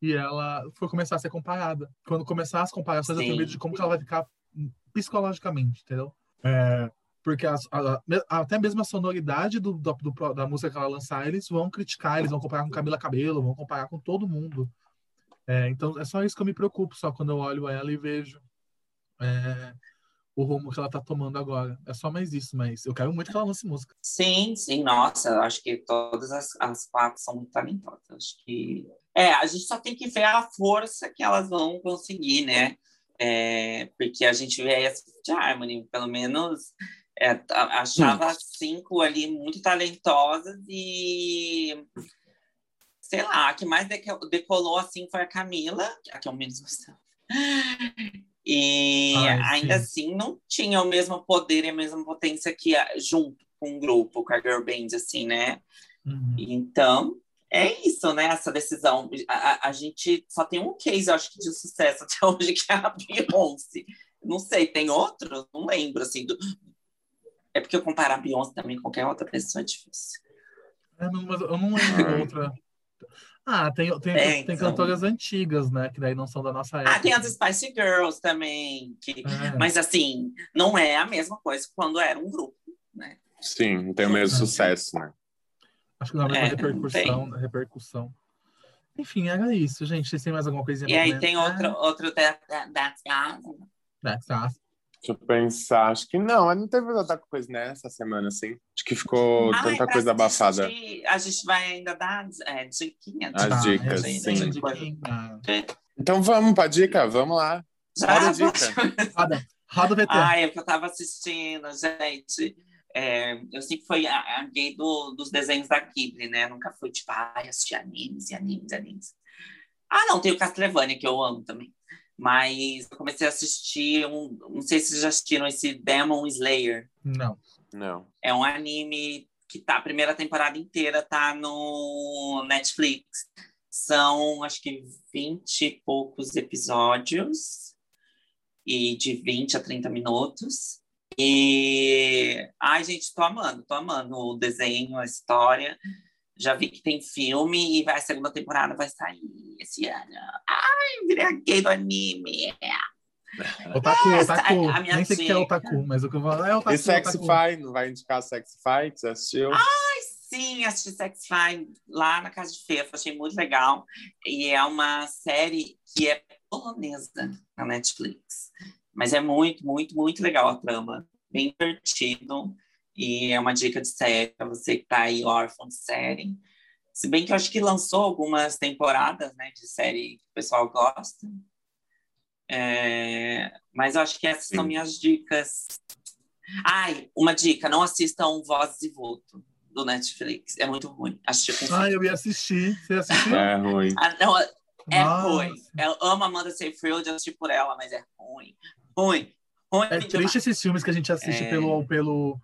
e ela for começar a ser comparada. Quando começar as comparações, eu tenho Sim. medo de como ela vai ficar psicologicamente, entendeu? É, porque as- a- a- até mesmo a sonoridade do, do- do- da música que ela lançar, eles vão criticar, eles vão comparar com Camila Cabelo, vão comparar com todo mundo. É, então é só isso que eu me preocupo, só quando eu olho ela e vejo é, o rumo que ela tá tomando agora. É só mais isso, mas eu quero muito que ela lance música. Sim, sim, nossa, eu acho que todas as, as quatro são muito talentosas. Acho que. É, a gente só tem que ver a força que elas vão conseguir, né? É, porque a gente vê aí a Fifth Harmony, pelo menos é, a- achava as cinco ali muito talentosas e sei lá, a que mais deco- decolou assim foi a Camila, a que eu menos gostava. E Ai, ainda sim. assim não tinha o mesmo poder e a mesma potência que a- junto com o grupo, com a Girl Band, assim, né? Uhum. Então, é isso, né? Essa decisão. A, a- a gente só tem um case, eu acho que, de sucesso até hoje, que é a Beyoncé. Não sei, tem outro? Não lembro, assim. do- É porque eu comparar a Beyoncé também com qualquer outra pessoa é difícil. É, não, mas eu não lembro outra. Ah, tem, tem, É, tem então. cantoras antigas, né? Que daí não são da nossa época. Ah, tem as Spice Girls também. Que... É. Mas, assim, não é a mesma coisa quando era um grupo, né? Sim, não tem o mesmo É. sucesso, né? Acho que não É, ter repercussão, repercussão. Enfim, era isso, gente. Vocês têm mais alguma coisinha E aí tem outro, outro da, da, Us. É, tá. Deixa eu pensar. Acho que não, mas não teve tanta coisa nessa semana, assim. Acho que ficou Ai, tanta pra coisa abafada. assistir, A gente vai ainda dar é, diquinha. As Tá, dicas, é, sim. é. Então vamos pra dica, vamos lá. Já Roda a dica. Roda, roda o VT. Ah, é o que eu tava assistindo, gente. É, eu sempre fui a, a gay do- dos desenhos da Ghibli, né? Nunca fui, tipo, ai, assistir animes e animes e animes. Ah, não, tem o Castlevania, que eu amo também. Mas eu comecei a assistir, um, não sei se vocês já assistiram esse Demon Slayer. Não. Não. É um anime que tá, a primeira temporada inteira tá no Netflix. São, acho que, 20 e poucos episódios. E de 20 a 30 minutos. E. Ai, gente, tô amando, tô amando o desenho, a história. Já vi que tem filme e vai, a segunda temporada vai sair esse ano. Ai, virei a gay do anime. Otaku, Essa otaku. é a minha Nem sei o que é otaku, mas o que eu falo é otaku. E Sexify, não vai indicar Sexify, você assistiu? Sim, assisti Sex Fine lá na Casa de Fefa, achei muito legal. E é uma série que é polonesa na Netflix. Mas é muito, muito, muito legal a trama. Bem divertido. E é uma dica de série para você que tá aí órfão de série. Se bem que eu acho que lançou algumas temporadas, né, de série que o pessoal gosta. É, mas eu acho que essas são Sim. minhas dicas. Ai, uma dica, não assistam Vozes e Vulto do Netflix. É muito ruim. Assisti com Ah, eu ia assistir. Você assistiu? É ruim. Ah, não, é Nossa. ruim. Eu amo Amanda Seyfried, eu assisti por ela, mas é ruim. Ruim. Ruim É demais. triste esses filmes que a gente assiste É. pelo, pelo,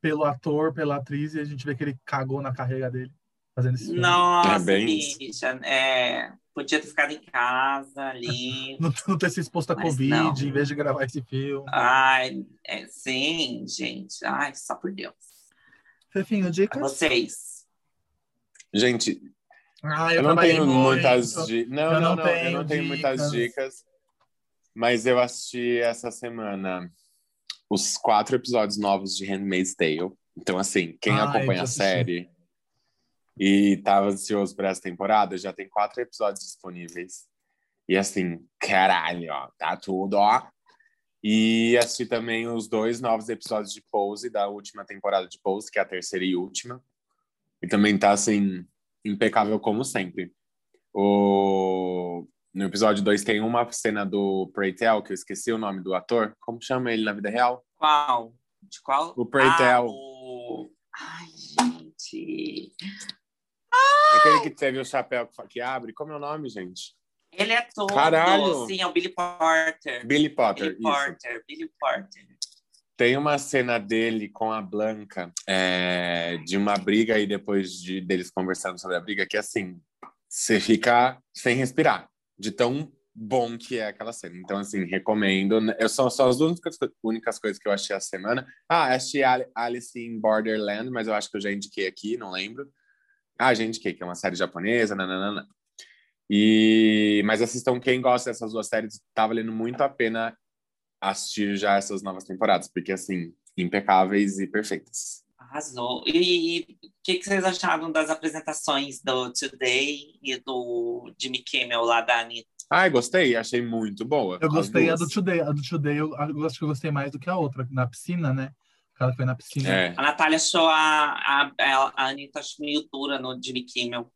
pelo ator, pela atriz, e a gente vê que ele cagou na carreira dele fazendo esse filme. Nossa, É bem. É, podia ter ficado em casa ali. Não, não ter se exposto a Covid não. em vez de gravar esse filme. Ai, é, sim, gente. Ai, só por Deus. Fefinho, Pra dicas? vocês. Gente, Ah, eu, não trabalhei tenho muito. muitas dicas. Não, Eu não, não não, eu tenho não tenho muitas dicas. dicas. Mas eu assisti essa semana os quatro episódios novos de Handmaid's Tale. Então, assim, quem Ai, acompanha a série e tava ansioso por essa temporada, já tem quatro episódios disponíveis. E assim, caralho, ó, tá tudo, ó. E assisti também os dois novos episódios de Pose da última temporada de Pose, que é a terceira e última. E também tá, assim, impecável como sempre. O... No episódio 2 tem uma cena do Pray Tell, que eu esqueci o nome do ator. Como chama ele na vida real? Qual? De qual? O Pray ah, o... Ai, gente. Aquele que teve o chapéu que abre. Como é o nome, gente? Ele é todo. Caralho! Sim, é o Billy Porter. Billy Potter. Billy isso. Porter. Billy Porter. Tem uma cena dele com a Blanca é, de uma briga e depois de deles conversando sobre a briga que assim você fica sem respirar de tão bom que é aquela cena. Então assim recomendo. Eu são só as únicas, únicas coisas que eu achei a semana. Ah, achei Ali- Alice in Borderland, mas eu acho que eu já indiquei aqui, não lembro. Ah, já indiquei que é uma série japonesa, nananana. E mas assistam quem gosta dessas duas séries, tá valendo muito a pena assistir já essas novas temporadas, porque assim, impecáveis e perfeitas. Arrasou. E que, que vocês acharam das apresentações do Today e do Jimmy Kimmel lá da Anitta? Ai, gostei, achei muito boa. Eu gostei a do Today. A do Today eu, acho que eu gostei mais do que a outra, na piscina, né? Aquela que foi na piscina. É, A Natália achou a, a, a, a Anitta acho meio dura no Jimmy Kimmel.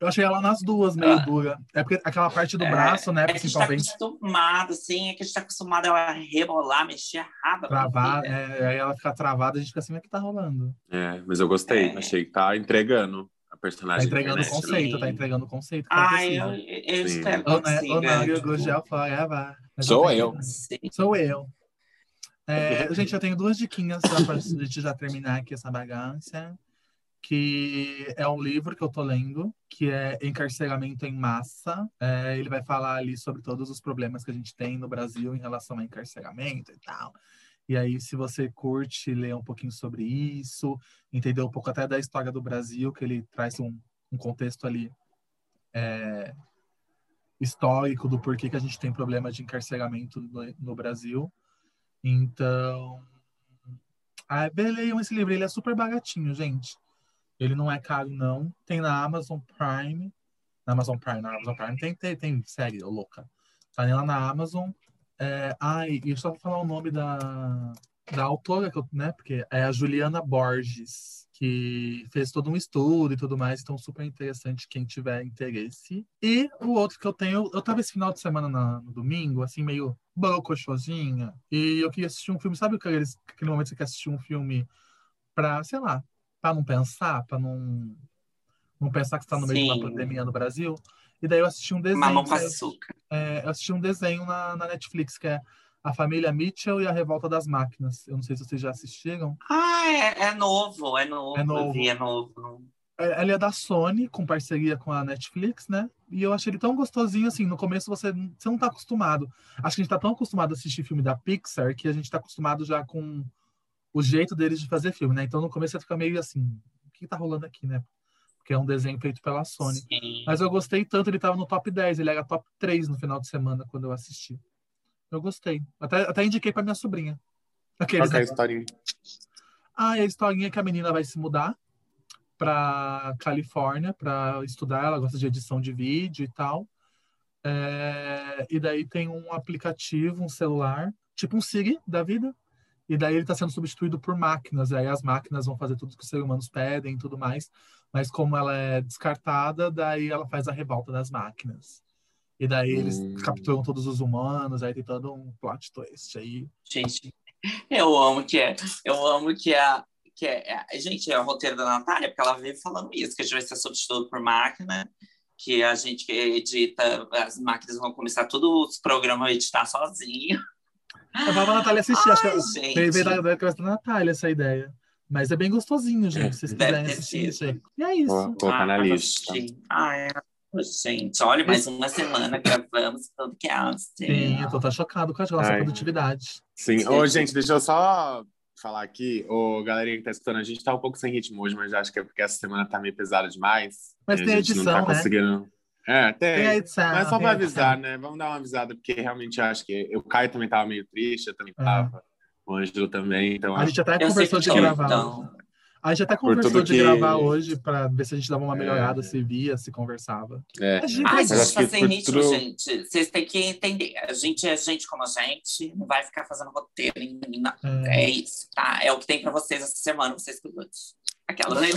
Eu achei ela nas duas meio Ah. dura. É porque aquela parte do É, braço, né? É que a gente tá Principalmente acostumado, assim, é que a gente tá acostumado a rebolar, mexer a raba. pra travar, é, aí ela fica travada, a gente fica assim, o que tá rolando? é, mas eu gostei, É. achei que tá entregando a Tá personagem. entregando o conceito, Sim. tá entregando o conceito. Ai, eu, eu Sim. espero que Ô, né? Go gel forever. Mas Sou tenho- eu. Sim. Sou eu. É, gente, eu tenho duas diquinhas já pra gente já terminar aqui essa bagaça. Que é um livro que eu tô lendo, que é Encarceramento em Massa. É, ele vai falar ali sobre todos os problemas que a gente tem no Brasil em relação ao encarceramento e tal. E aí, se você curte ler um pouquinho sobre isso, entender um pouco até da história do Brasil, que ele traz um, um contexto ali é, histórico do porquê que a gente tem problema de encarceramento no, no Brasil. Então, ah, leiam esse livro, ele é super baratinho, gente. Ele não é caro, não. Tem na Amazon Prime. Na Amazon Prime, na Amazon Prime tem, tem, tem série louca. Tá lá na Amazon. É, ai, e só pra falar o nome da, da autora, né? Porque é a Juliana Borges, que fez todo um estudo e tudo mais, então super interessante quem tiver interesse. E o outro que eu tenho, eu tava esse final de semana na- no domingo, assim, meio bocochosinha, e eu queria assistir um filme, sabe aquele, aquele momento que você quer assistir um filme pra, sei lá, pra não pensar, pra não, não pensar que você tá no meio de Sim. uma pandemia no Brasil? E daí eu assisti um desenho. Mamão com é- açúcar. é, eu assisti um desenho na, na Netflix, que é A Família Mitchell e a Revolta das Máquinas. Eu não sei se vocês já assistiram. Ah, é, é novo, é novo. É novo. Vi, é novo. É, Ele é da Sony, com parceria com a Netflix, né? E eu achei ele tão gostosinho, assim, no começo você, você não tá acostumado. Acho que a gente tá tão acostumado a assistir filme da Pixar que a gente tá acostumado já com o jeito deles de fazer filme, né? Então no começo você fica meio assim, o que tá rolando aqui, né? Porque é um desenho feito pela Sony. Sim. Mas eu gostei tanto, ele tava no top 10, ele era top 3 no final de semana quando eu assisti. Eu gostei. Até, até indiquei pra minha sobrinha. Aqueles, Qual que é a né? historinha? Ah, é a historinha que a menina vai se mudar pra Califórnia pra estudar, ela gosta de edição de vídeo e tal. É, e daí tem um aplicativo, um celular, tipo um Siri da vida. E daí ele está sendo substituído por máquinas. E aí as máquinas vão fazer tudo que os seres humanos pedem e tudo mais. Mas como ela é descartada, daí ela faz a revolta das máquinas. E daí eles Hum. capturam todos os humanos, aí tem todo um plot twist aí. Gente, eu amo que é. Eu amo que a. Que é, é- gente, é o roteiro da Natália, porque ela veio falando isso, que a gente vai ser substituído por máquina, que a gente que edita, as máquinas vão começar todos os programas a editar sozinho. Eu vou a Natália assistir, acho que veio veio da, da cabeça da Natália essa ideia. Mas é bem gostosinho, gente, se vocês quiserem assistir. gente. E é isso. Vou colocar na Ah, lista. gente. Ai, gente, olha, mais uma semana gravamos podcast. Sim, eu tô, tô chocado com a nossa Ai. produtividade. Sim. Ô, gente, deixa eu só falar aqui. Ô, galerinha que tá escutando, a gente tá um pouco sem ritmo hoje, mas acho que é porque essa semana tá meio pesada demais. Mas tem a gente não edição, tá né? conseguindo. É, tem. Tem a edição. Mas só tem pra a edição. avisar, né? Vamos dar uma avisada, porque realmente eu acho que o Caio também tava meio triste, eu também Ah. tava. O Ângelo também, então. A gente até Eu conversou de gravar. então, A gente até Por conversou de que- gravar hoje pra ver se a gente dava uma melhorada, É. se via, se conversava. É. A gente Ai, se a gente tá sem ritmo, tudo- gente, vocês têm que entender. A gente é gente como a gente, não vai ficar fazendo roteiro. Não. É, É isso, tá? É o que tem pra vocês essa semana, vocês pilotos. Aquela, né?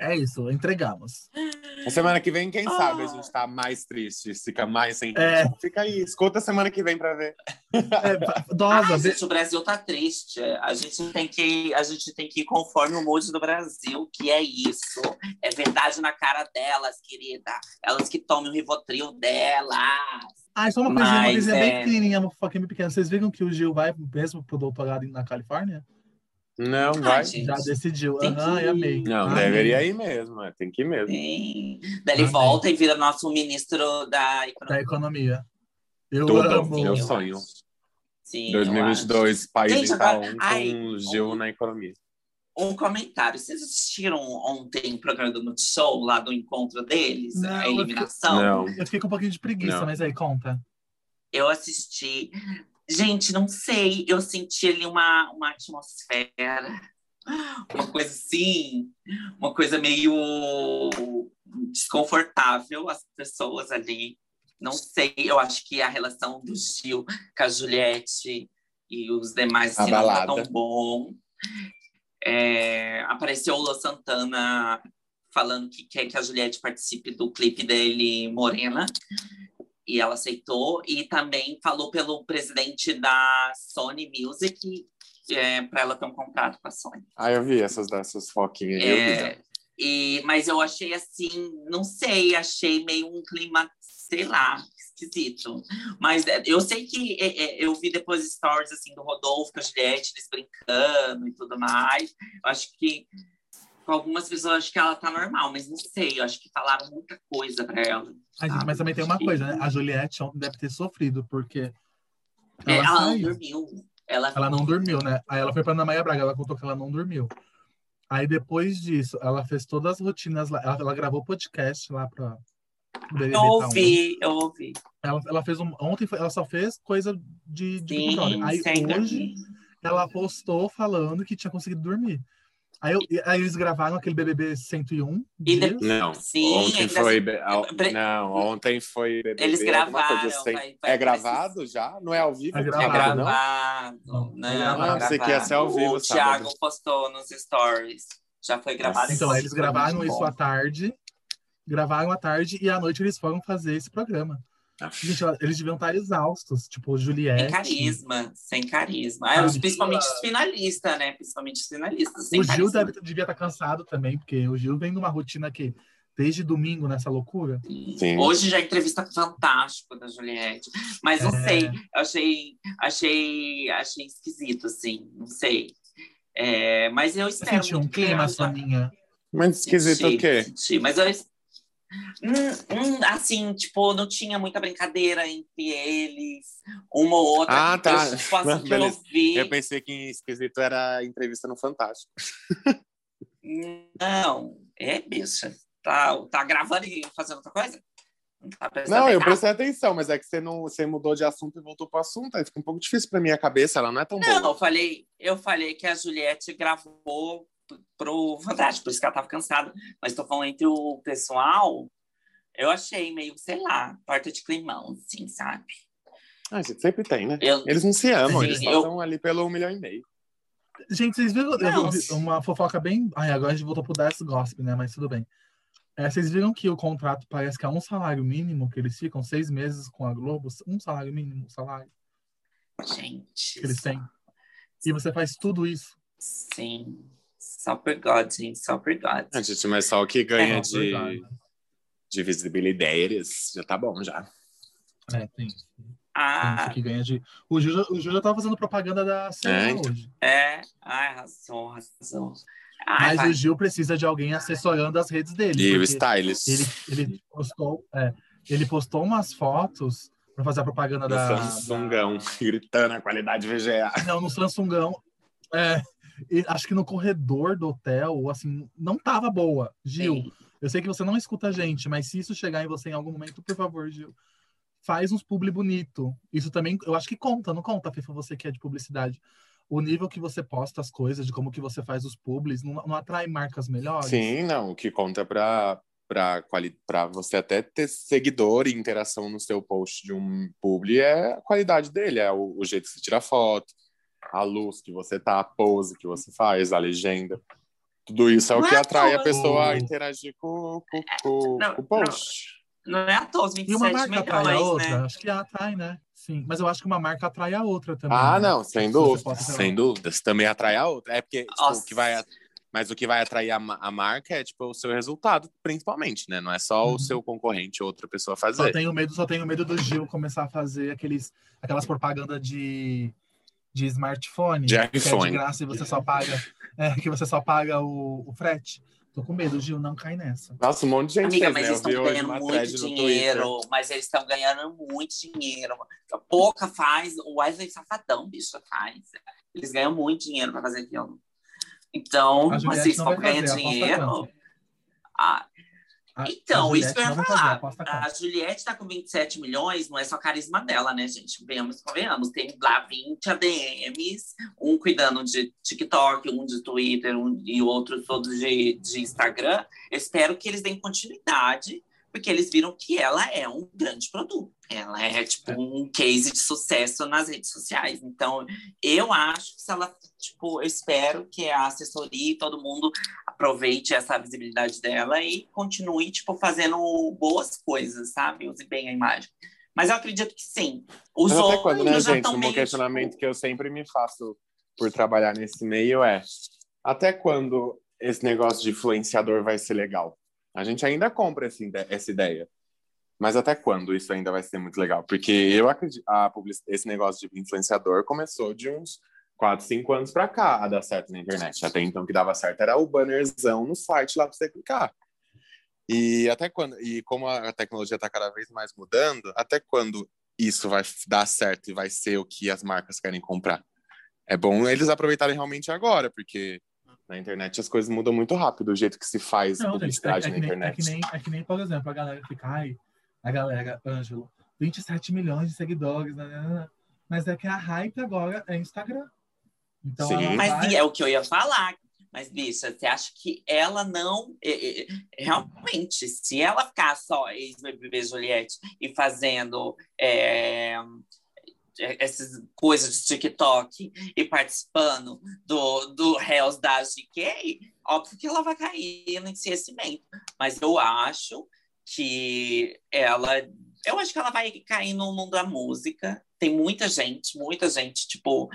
é isso, entregamos. A semana que vem, quem Ah. sabe a gente tá mais triste, fica mais sem É. Fica aí, escuta semana que vem pra ver. É, Dosa, Ai, gente, o Brasil tá triste. A gente tem que, a gente tem que ir conforme o mood do Brasil, que é isso. É verdade na cara delas, querida. Elas que tomem o Rivotril delas. Ah, só uma coisinha, uma coisinha é. bem pequenininha, uma fofoquinha bem pequena. Vocês viram que o Gil vai mesmo pro doutorado na Califórnia? Não, Ai, vai. gente. Já decidiu. Aham, eu amei. Não, Amei. deveria ir mesmo, é, tem que ir mesmo. Sim. Daí ele volta e vira nosso ministro da Da economia. economia. Eu Tudo, amo. meu eu sonho. Sim, 2022, país Gente, está agora- um ai, com Gil um- na economia. Um comentário. Vocês assistiram ontem o programa do Multishow, lá do encontro deles? Não, a eu eliminação? Não. Eu fiquei com um pouquinho de preguiça, Não. mas aí, conta. Eu assisti. Gente, não sei. Eu senti ali uma, uma atmosfera, uma coisa assim, uma coisa meio desconfortável, as pessoas ali. Não sei, eu acho que a relação do Gil com a Juliette e os demais assim, não tá tão bom. É, apareceu o Lô Santana falando que quer que a Juliette participe do clipe dele, Morena e ela aceitou e também falou pelo presidente da Sony Music é, para ela ter um contrato com a Sony. Ah, eu vi essas dessas foquinhas. eu. É, e, mas eu achei assim, não sei, achei meio um clima, sei lá, esquisito. Mas é, eu sei que é, é, eu vi depois stories assim do Rodolfo com a Juliette, eles brincando e tudo mais. Eu acho que com algumas pessoas acho que ela tá normal, mas não sei, eu acho que falaram muita coisa para ela. Ai, gente, mas também tem uma coisa, né? A Juliette deve ter sofrido, porque É, ela, ela não dormiu. Ela, Ela não dormiu, né? Aí ela foi pra Ana Maria Braga, ela contou que ela não dormiu. Aí depois disso, ela fez todas as rotinas lá. Ela, ela gravou podcast lá pra. BBB Eu Tá ouvi, eu ouvi. Ela, ela fez um. Ontem foi- ela só fez coisa de, de. Sim, Aí hoje dormir. ela postou falando que tinha conseguido dormir. Aí, eu- aí eles gravaram aquele BBB 101 E de- Não, Sim, ontem ainda foi. Bre- Não, ontem foi. BBB, Eles gravaram, assim. vai- vai- é gravado já? Não é ao vivo? É É gravado, não? gravado. Não, Não, é é gravado. Ah, pensei que ia ser ao vivo O sábado. Thiago postou nos stories. Já foi gravado. Então, eles gravaram isso bom. à tarde. Gravaram à tarde e à noite eles foram fazer esse programa. Gente, eles deviam estar exaustos. Tipo, Sem Juliette. carisma, sem carisma. Ah, os- Sabe? principalmente os finalistas, né? Principalmente os finalistas. Sem O Gil deve, devia estar cansado também, porque o Gil vem numa rotina que, desde domingo, nessa loucura. Sim. Hoje já entrevista fantástico da Juliette. Mas não É. sei, eu achei, achei, achei esquisito, assim, não sei. É, mas eu Eu espero. senti um clima, Soninha. Muito esquisito Senti, o quê? senti, mas eu. Hum, hum, assim, tipo, não tinha muita brincadeira entre eles, uma ou outra. Ah, tá. Eu, tipo, assim, que eu. Eu pensei que em esquisito era entrevista no Fantástico. Não, é, bicha. Tá, tá gravando e fazendo outra coisa? Não, tá Não, eu prestei atenção, mas é que você não você mudou de assunto e voltou pro assunto. Aí fica um pouco difícil pra minha cabeça, ela não é tão Não, boa. eu falei, eu falei que a Juliette gravou pro Fantástico, por isso que ela tava cansada. Mas tô falando entre o pessoal, eu achei meio, sei lá, porta de climão, assim, sabe? Ah, gente, sempre tem, né? Eu- Eles não se amam, Sim, eles eu- estão ali pelo um milhão e meio. Gente, vocês viram uma fofoca bem. Ai, agora a gente voltou pro Das Gossip, né? Mas tudo bem. É, vocês viram que o contrato parece que é um salário mínimo, que eles ficam seis meses com a Globo? Um salário mínimo, um salário Gente. que eles têm. E você faz tudo isso. Sim. Só por God, gente. Só por God. Ah, gente, mas só o que ganha É, de, de visibilidade já tá bom já. É, tem. Tem Ah, isso que ganha de. O Gil, já- o Gil já tava fazendo propaganda da Cena É, então. hoje. é. Ai, razão, razão. Ai, Mas vai. o Gil precisa de alguém assessorando as redes dele. E o Stylist. ele, ele postou, é, ele postou umas fotos para fazer a propaganda do da, Samsungão, gritando a qualidade VGA. da- Não, no Samsungão. É, acho que no corredor do hotel, assim, não tava boa. Gil, Sim. eu sei que você não escuta a gente, mas se isso chegar em você em algum momento, por favor, Gil, faz uns publi bonito. Isso também, eu acho que conta, não conta, FIFA, você que é de publicidade. O nível que você posta as coisas, de como que você faz os publis, não, não atrai marcas melhores? Sim, não, o que conta pra, pra, quali pra você até ter seguidor e interação no seu post de um publi é a qualidade dele, é o, o jeito que você tira foto, a luz que você tá, a pose que você faz, a legenda. Tudo isso é o Não que é atrai a pessoa a O- interagir com, com, com, Não, com o post. Não é à toa os E uma 27 marca atrai a milhões, outra? né? Acho que atrai, né? Sim. Mas eu acho que uma marca atrai a outra também. Ah, né? não, sem posta- sem dúvidas. Também atrai a outra. É porque tipo, o que vai, a- mas o que vai atrair a, a marca é tipo o seu resultado, principalmente, né? Não é só Uhum. o seu concorrente ou outra pessoa Só fazer. tenho medo, só tenho medo do Gil começar a fazer aqueles, aquelas propagandas de, de smartphone. De Que é iPhone. de graça e você só paga. É, que você só paga o, o frete. Tô com medo, Gil, não cai nessa. Nossa, um monte de gente Amiga, fez, mas né? eles estão ganhando muito dinheiro. Mas eles estão ganhando muito dinheiro. A Pouca faz. O Wesley Safadão, bicho, faz. Eles ganham muito dinheiro pra fazer aquilo. Então, mas Juliette eles estão ganhando dinheiro. Ah, A- Então, a isso que eu ia fazer, falar. A? Juliette tá com 27 milhões, não é só carisma dela, né, gente? Venhamos, convenhamos. Tem lá 20 ADMs, um cuidando de TikTok, um de Twitter, um e outros todos de, de Instagram. Eu espero que eles deem continuidade, porque eles viram que ela é um grande produto. Ela é, tipo, um case de sucesso nas redes sociais. Então, eu acho que se ela, tipo, eu espero que a assessoria e todo mundo aproveite essa visibilidade dela e continue, tipo, fazendo boas coisas, sabe? Use bem a imagem. Mas eu acredito que sim. Os Mas até quando, né, gente? Um meio, questionamento tipo, que eu sempre me faço por trabalhar nesse meio é até quando esse negócio de influenciador vai ser legal? A gente ainda compra esse ide- essa ideia. Mas até quando isso ainda vai ser muito legal? Porque eu acredito, a public- esse negócio de influenciador começou de uns 4, 5 anos pra cá a dar certo na internet. Até então, que dava certo era o bannerzão no site lá pra você clicar. E até quando, e como a tecnologia está cada vez mais mudando, até quando isso vai dar certo e vai ser o que as marcas querem comprar? É bom eles aproveitarem realmente agora, porque na internet as coisas mudam muito rápido, o jeito que se faz Não, gente, é, publicidade é na nem, é, internet. que nem, é que nem, por exemplo, a galera fica, ai, a galera, Ângelo, 27 milhões de seguidores, né, né, né, mas é que a hype agora é Instagram. Então, Mas vai- é o que eu ia falar. Mas, bicha, você acha que ela não. realmente, se ela ficar só ex-BBB Juliette e fazendo é, é, essas coisas de TikTok e participando do, do Hells da GK, óbvio que ela vai cair no esquecimento. Mas eu acho que ela. Eu acho que ela vai cair no mundo da música. Tem muita gente, muita gente, tipo,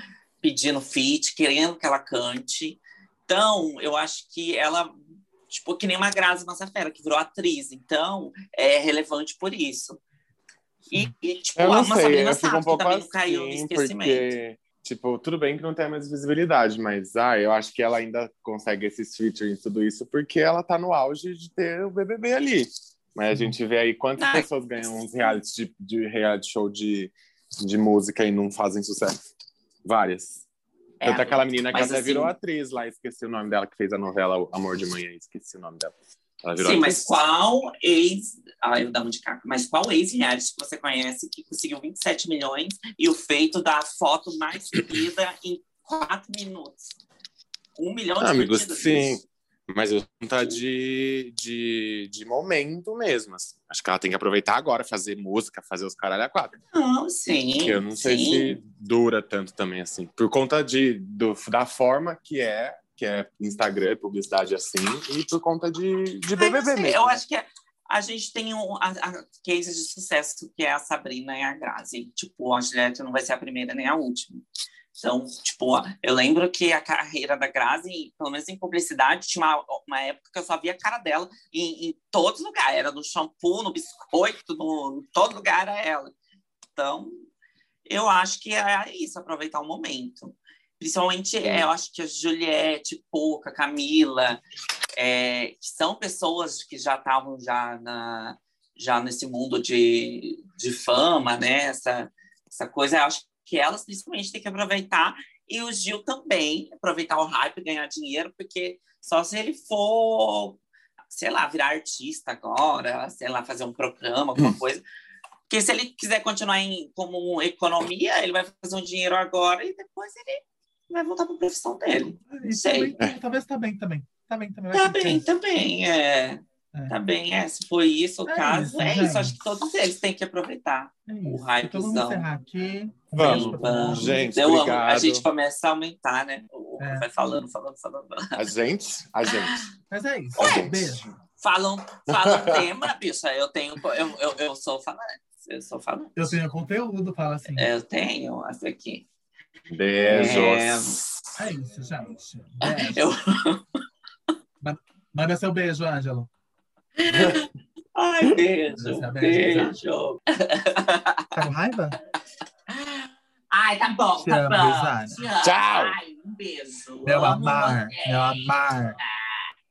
pedindo feat, querendo que ela cante. Então, eu acho que ela, tipo, que nem uma Grazi Massafera, que virou atriz. Então, é relevante por isso. E, e, tipo, Eu não sei, Sabrina eu Sato, um pouco também não caiu no assim, esquecimento. porque, tipo, tudo bem que não tem mesma visibilidade, mas, ah, eu acho que ela ainda consegue esses features e tudo isso porque ela tá no auge de ter o BBB ali. Mas a gente vê aí quantas Ai, pessoas ganham uns reality de, de reality show de, de música e não fazem sucesso. Várias. É, Tanto aquela menina que até assim- virou atriz lá, esqueci o nome dela, que fez a novela Amor de Manhã, esqueci o nome dela. Ela virou Sim, atriz. mas qual ex. Ah, eu dava de caca. Mas qual ex-reality que você conhece que conseguiu 27 milhões e o feito da foto mais seguida em 4 minutos? Um milhão de amigos, curtidas, sim. Mas eu conta de, de, de momento mesmo. assim. Acho que ela tem que aproveitar agora, fazer música, fazer os caralho a quatro. Não, sim. Eu não sei sim. se dura tanto também assim. Por conta de, do, da forma que é, que é Instagram, publicidade assim, e por conta de, de Ai, BBB sei, mesmo. Eu né? acho que a gente tem um, a, a case de sucesso que é a Sabrina e a Grazi. Tipo, a Juliette não vai ser a primeira nem a última. Então, tipo, eu lembro que a carreira da Grazi, pelo menos em publicidade, tinha uma, uma época que eu só via a cara dela em, em todos os lugares. Era no shampoo, no biscoito, no, em todo lugar era ela. Então, eu acho que é isso, aproveitar o momento. Principalmente, é, eu acho que a Juliette, Pouca, Camila, é, que são pessoas que já estavam já, na, já nesse mundo de, de fama, né? Essa, essa coisa, eu acho que elas principalmente têm que aproveitar e o Gil também aproveitar o hype e ganhar dinheiro, porque só se ele for, sei lá, virar artista agora, sei lá, fazer um programa, alguma coisa. Porque se ele quiser continuar em, como economia, ele vai fazer um dinheiro agora e depois ele vai voltar para a profissão dele. E sei. também, talvez tá bem também. Tá bem também. Tá bem, tá bem, é. É. Tá bem, é. Se foi isso o É caso, isso, é gente. isso. Acho que todos eles têm que aproveitar. É o hypezão. Então vamos encerrar aqui. Vamos, Vamos. Gente, Eu amo. A obrigado. gente começa a aumentar, né? O- É. Vai falando, falando, falando. A gente? A gente. Mas é isso. Ué. Beijo. Falam, falam tema, bicha. Eu tenho. Eu, eu, eu sou falante. Eu sou falante. Eu tenho conteúdo, fala assim. Eu tenho essa aqui. Beijos. É isso, gente. Beijo. Eu... Manda seu beijo, Ângelo. Ai, beijo. É beijo, Beijo. Tá com raiva? Ai, tá bom, Te tá amo, bom. Isane. Te amo. Tchau. Ai, um beijo. Meu Amo amar, você. meu amar.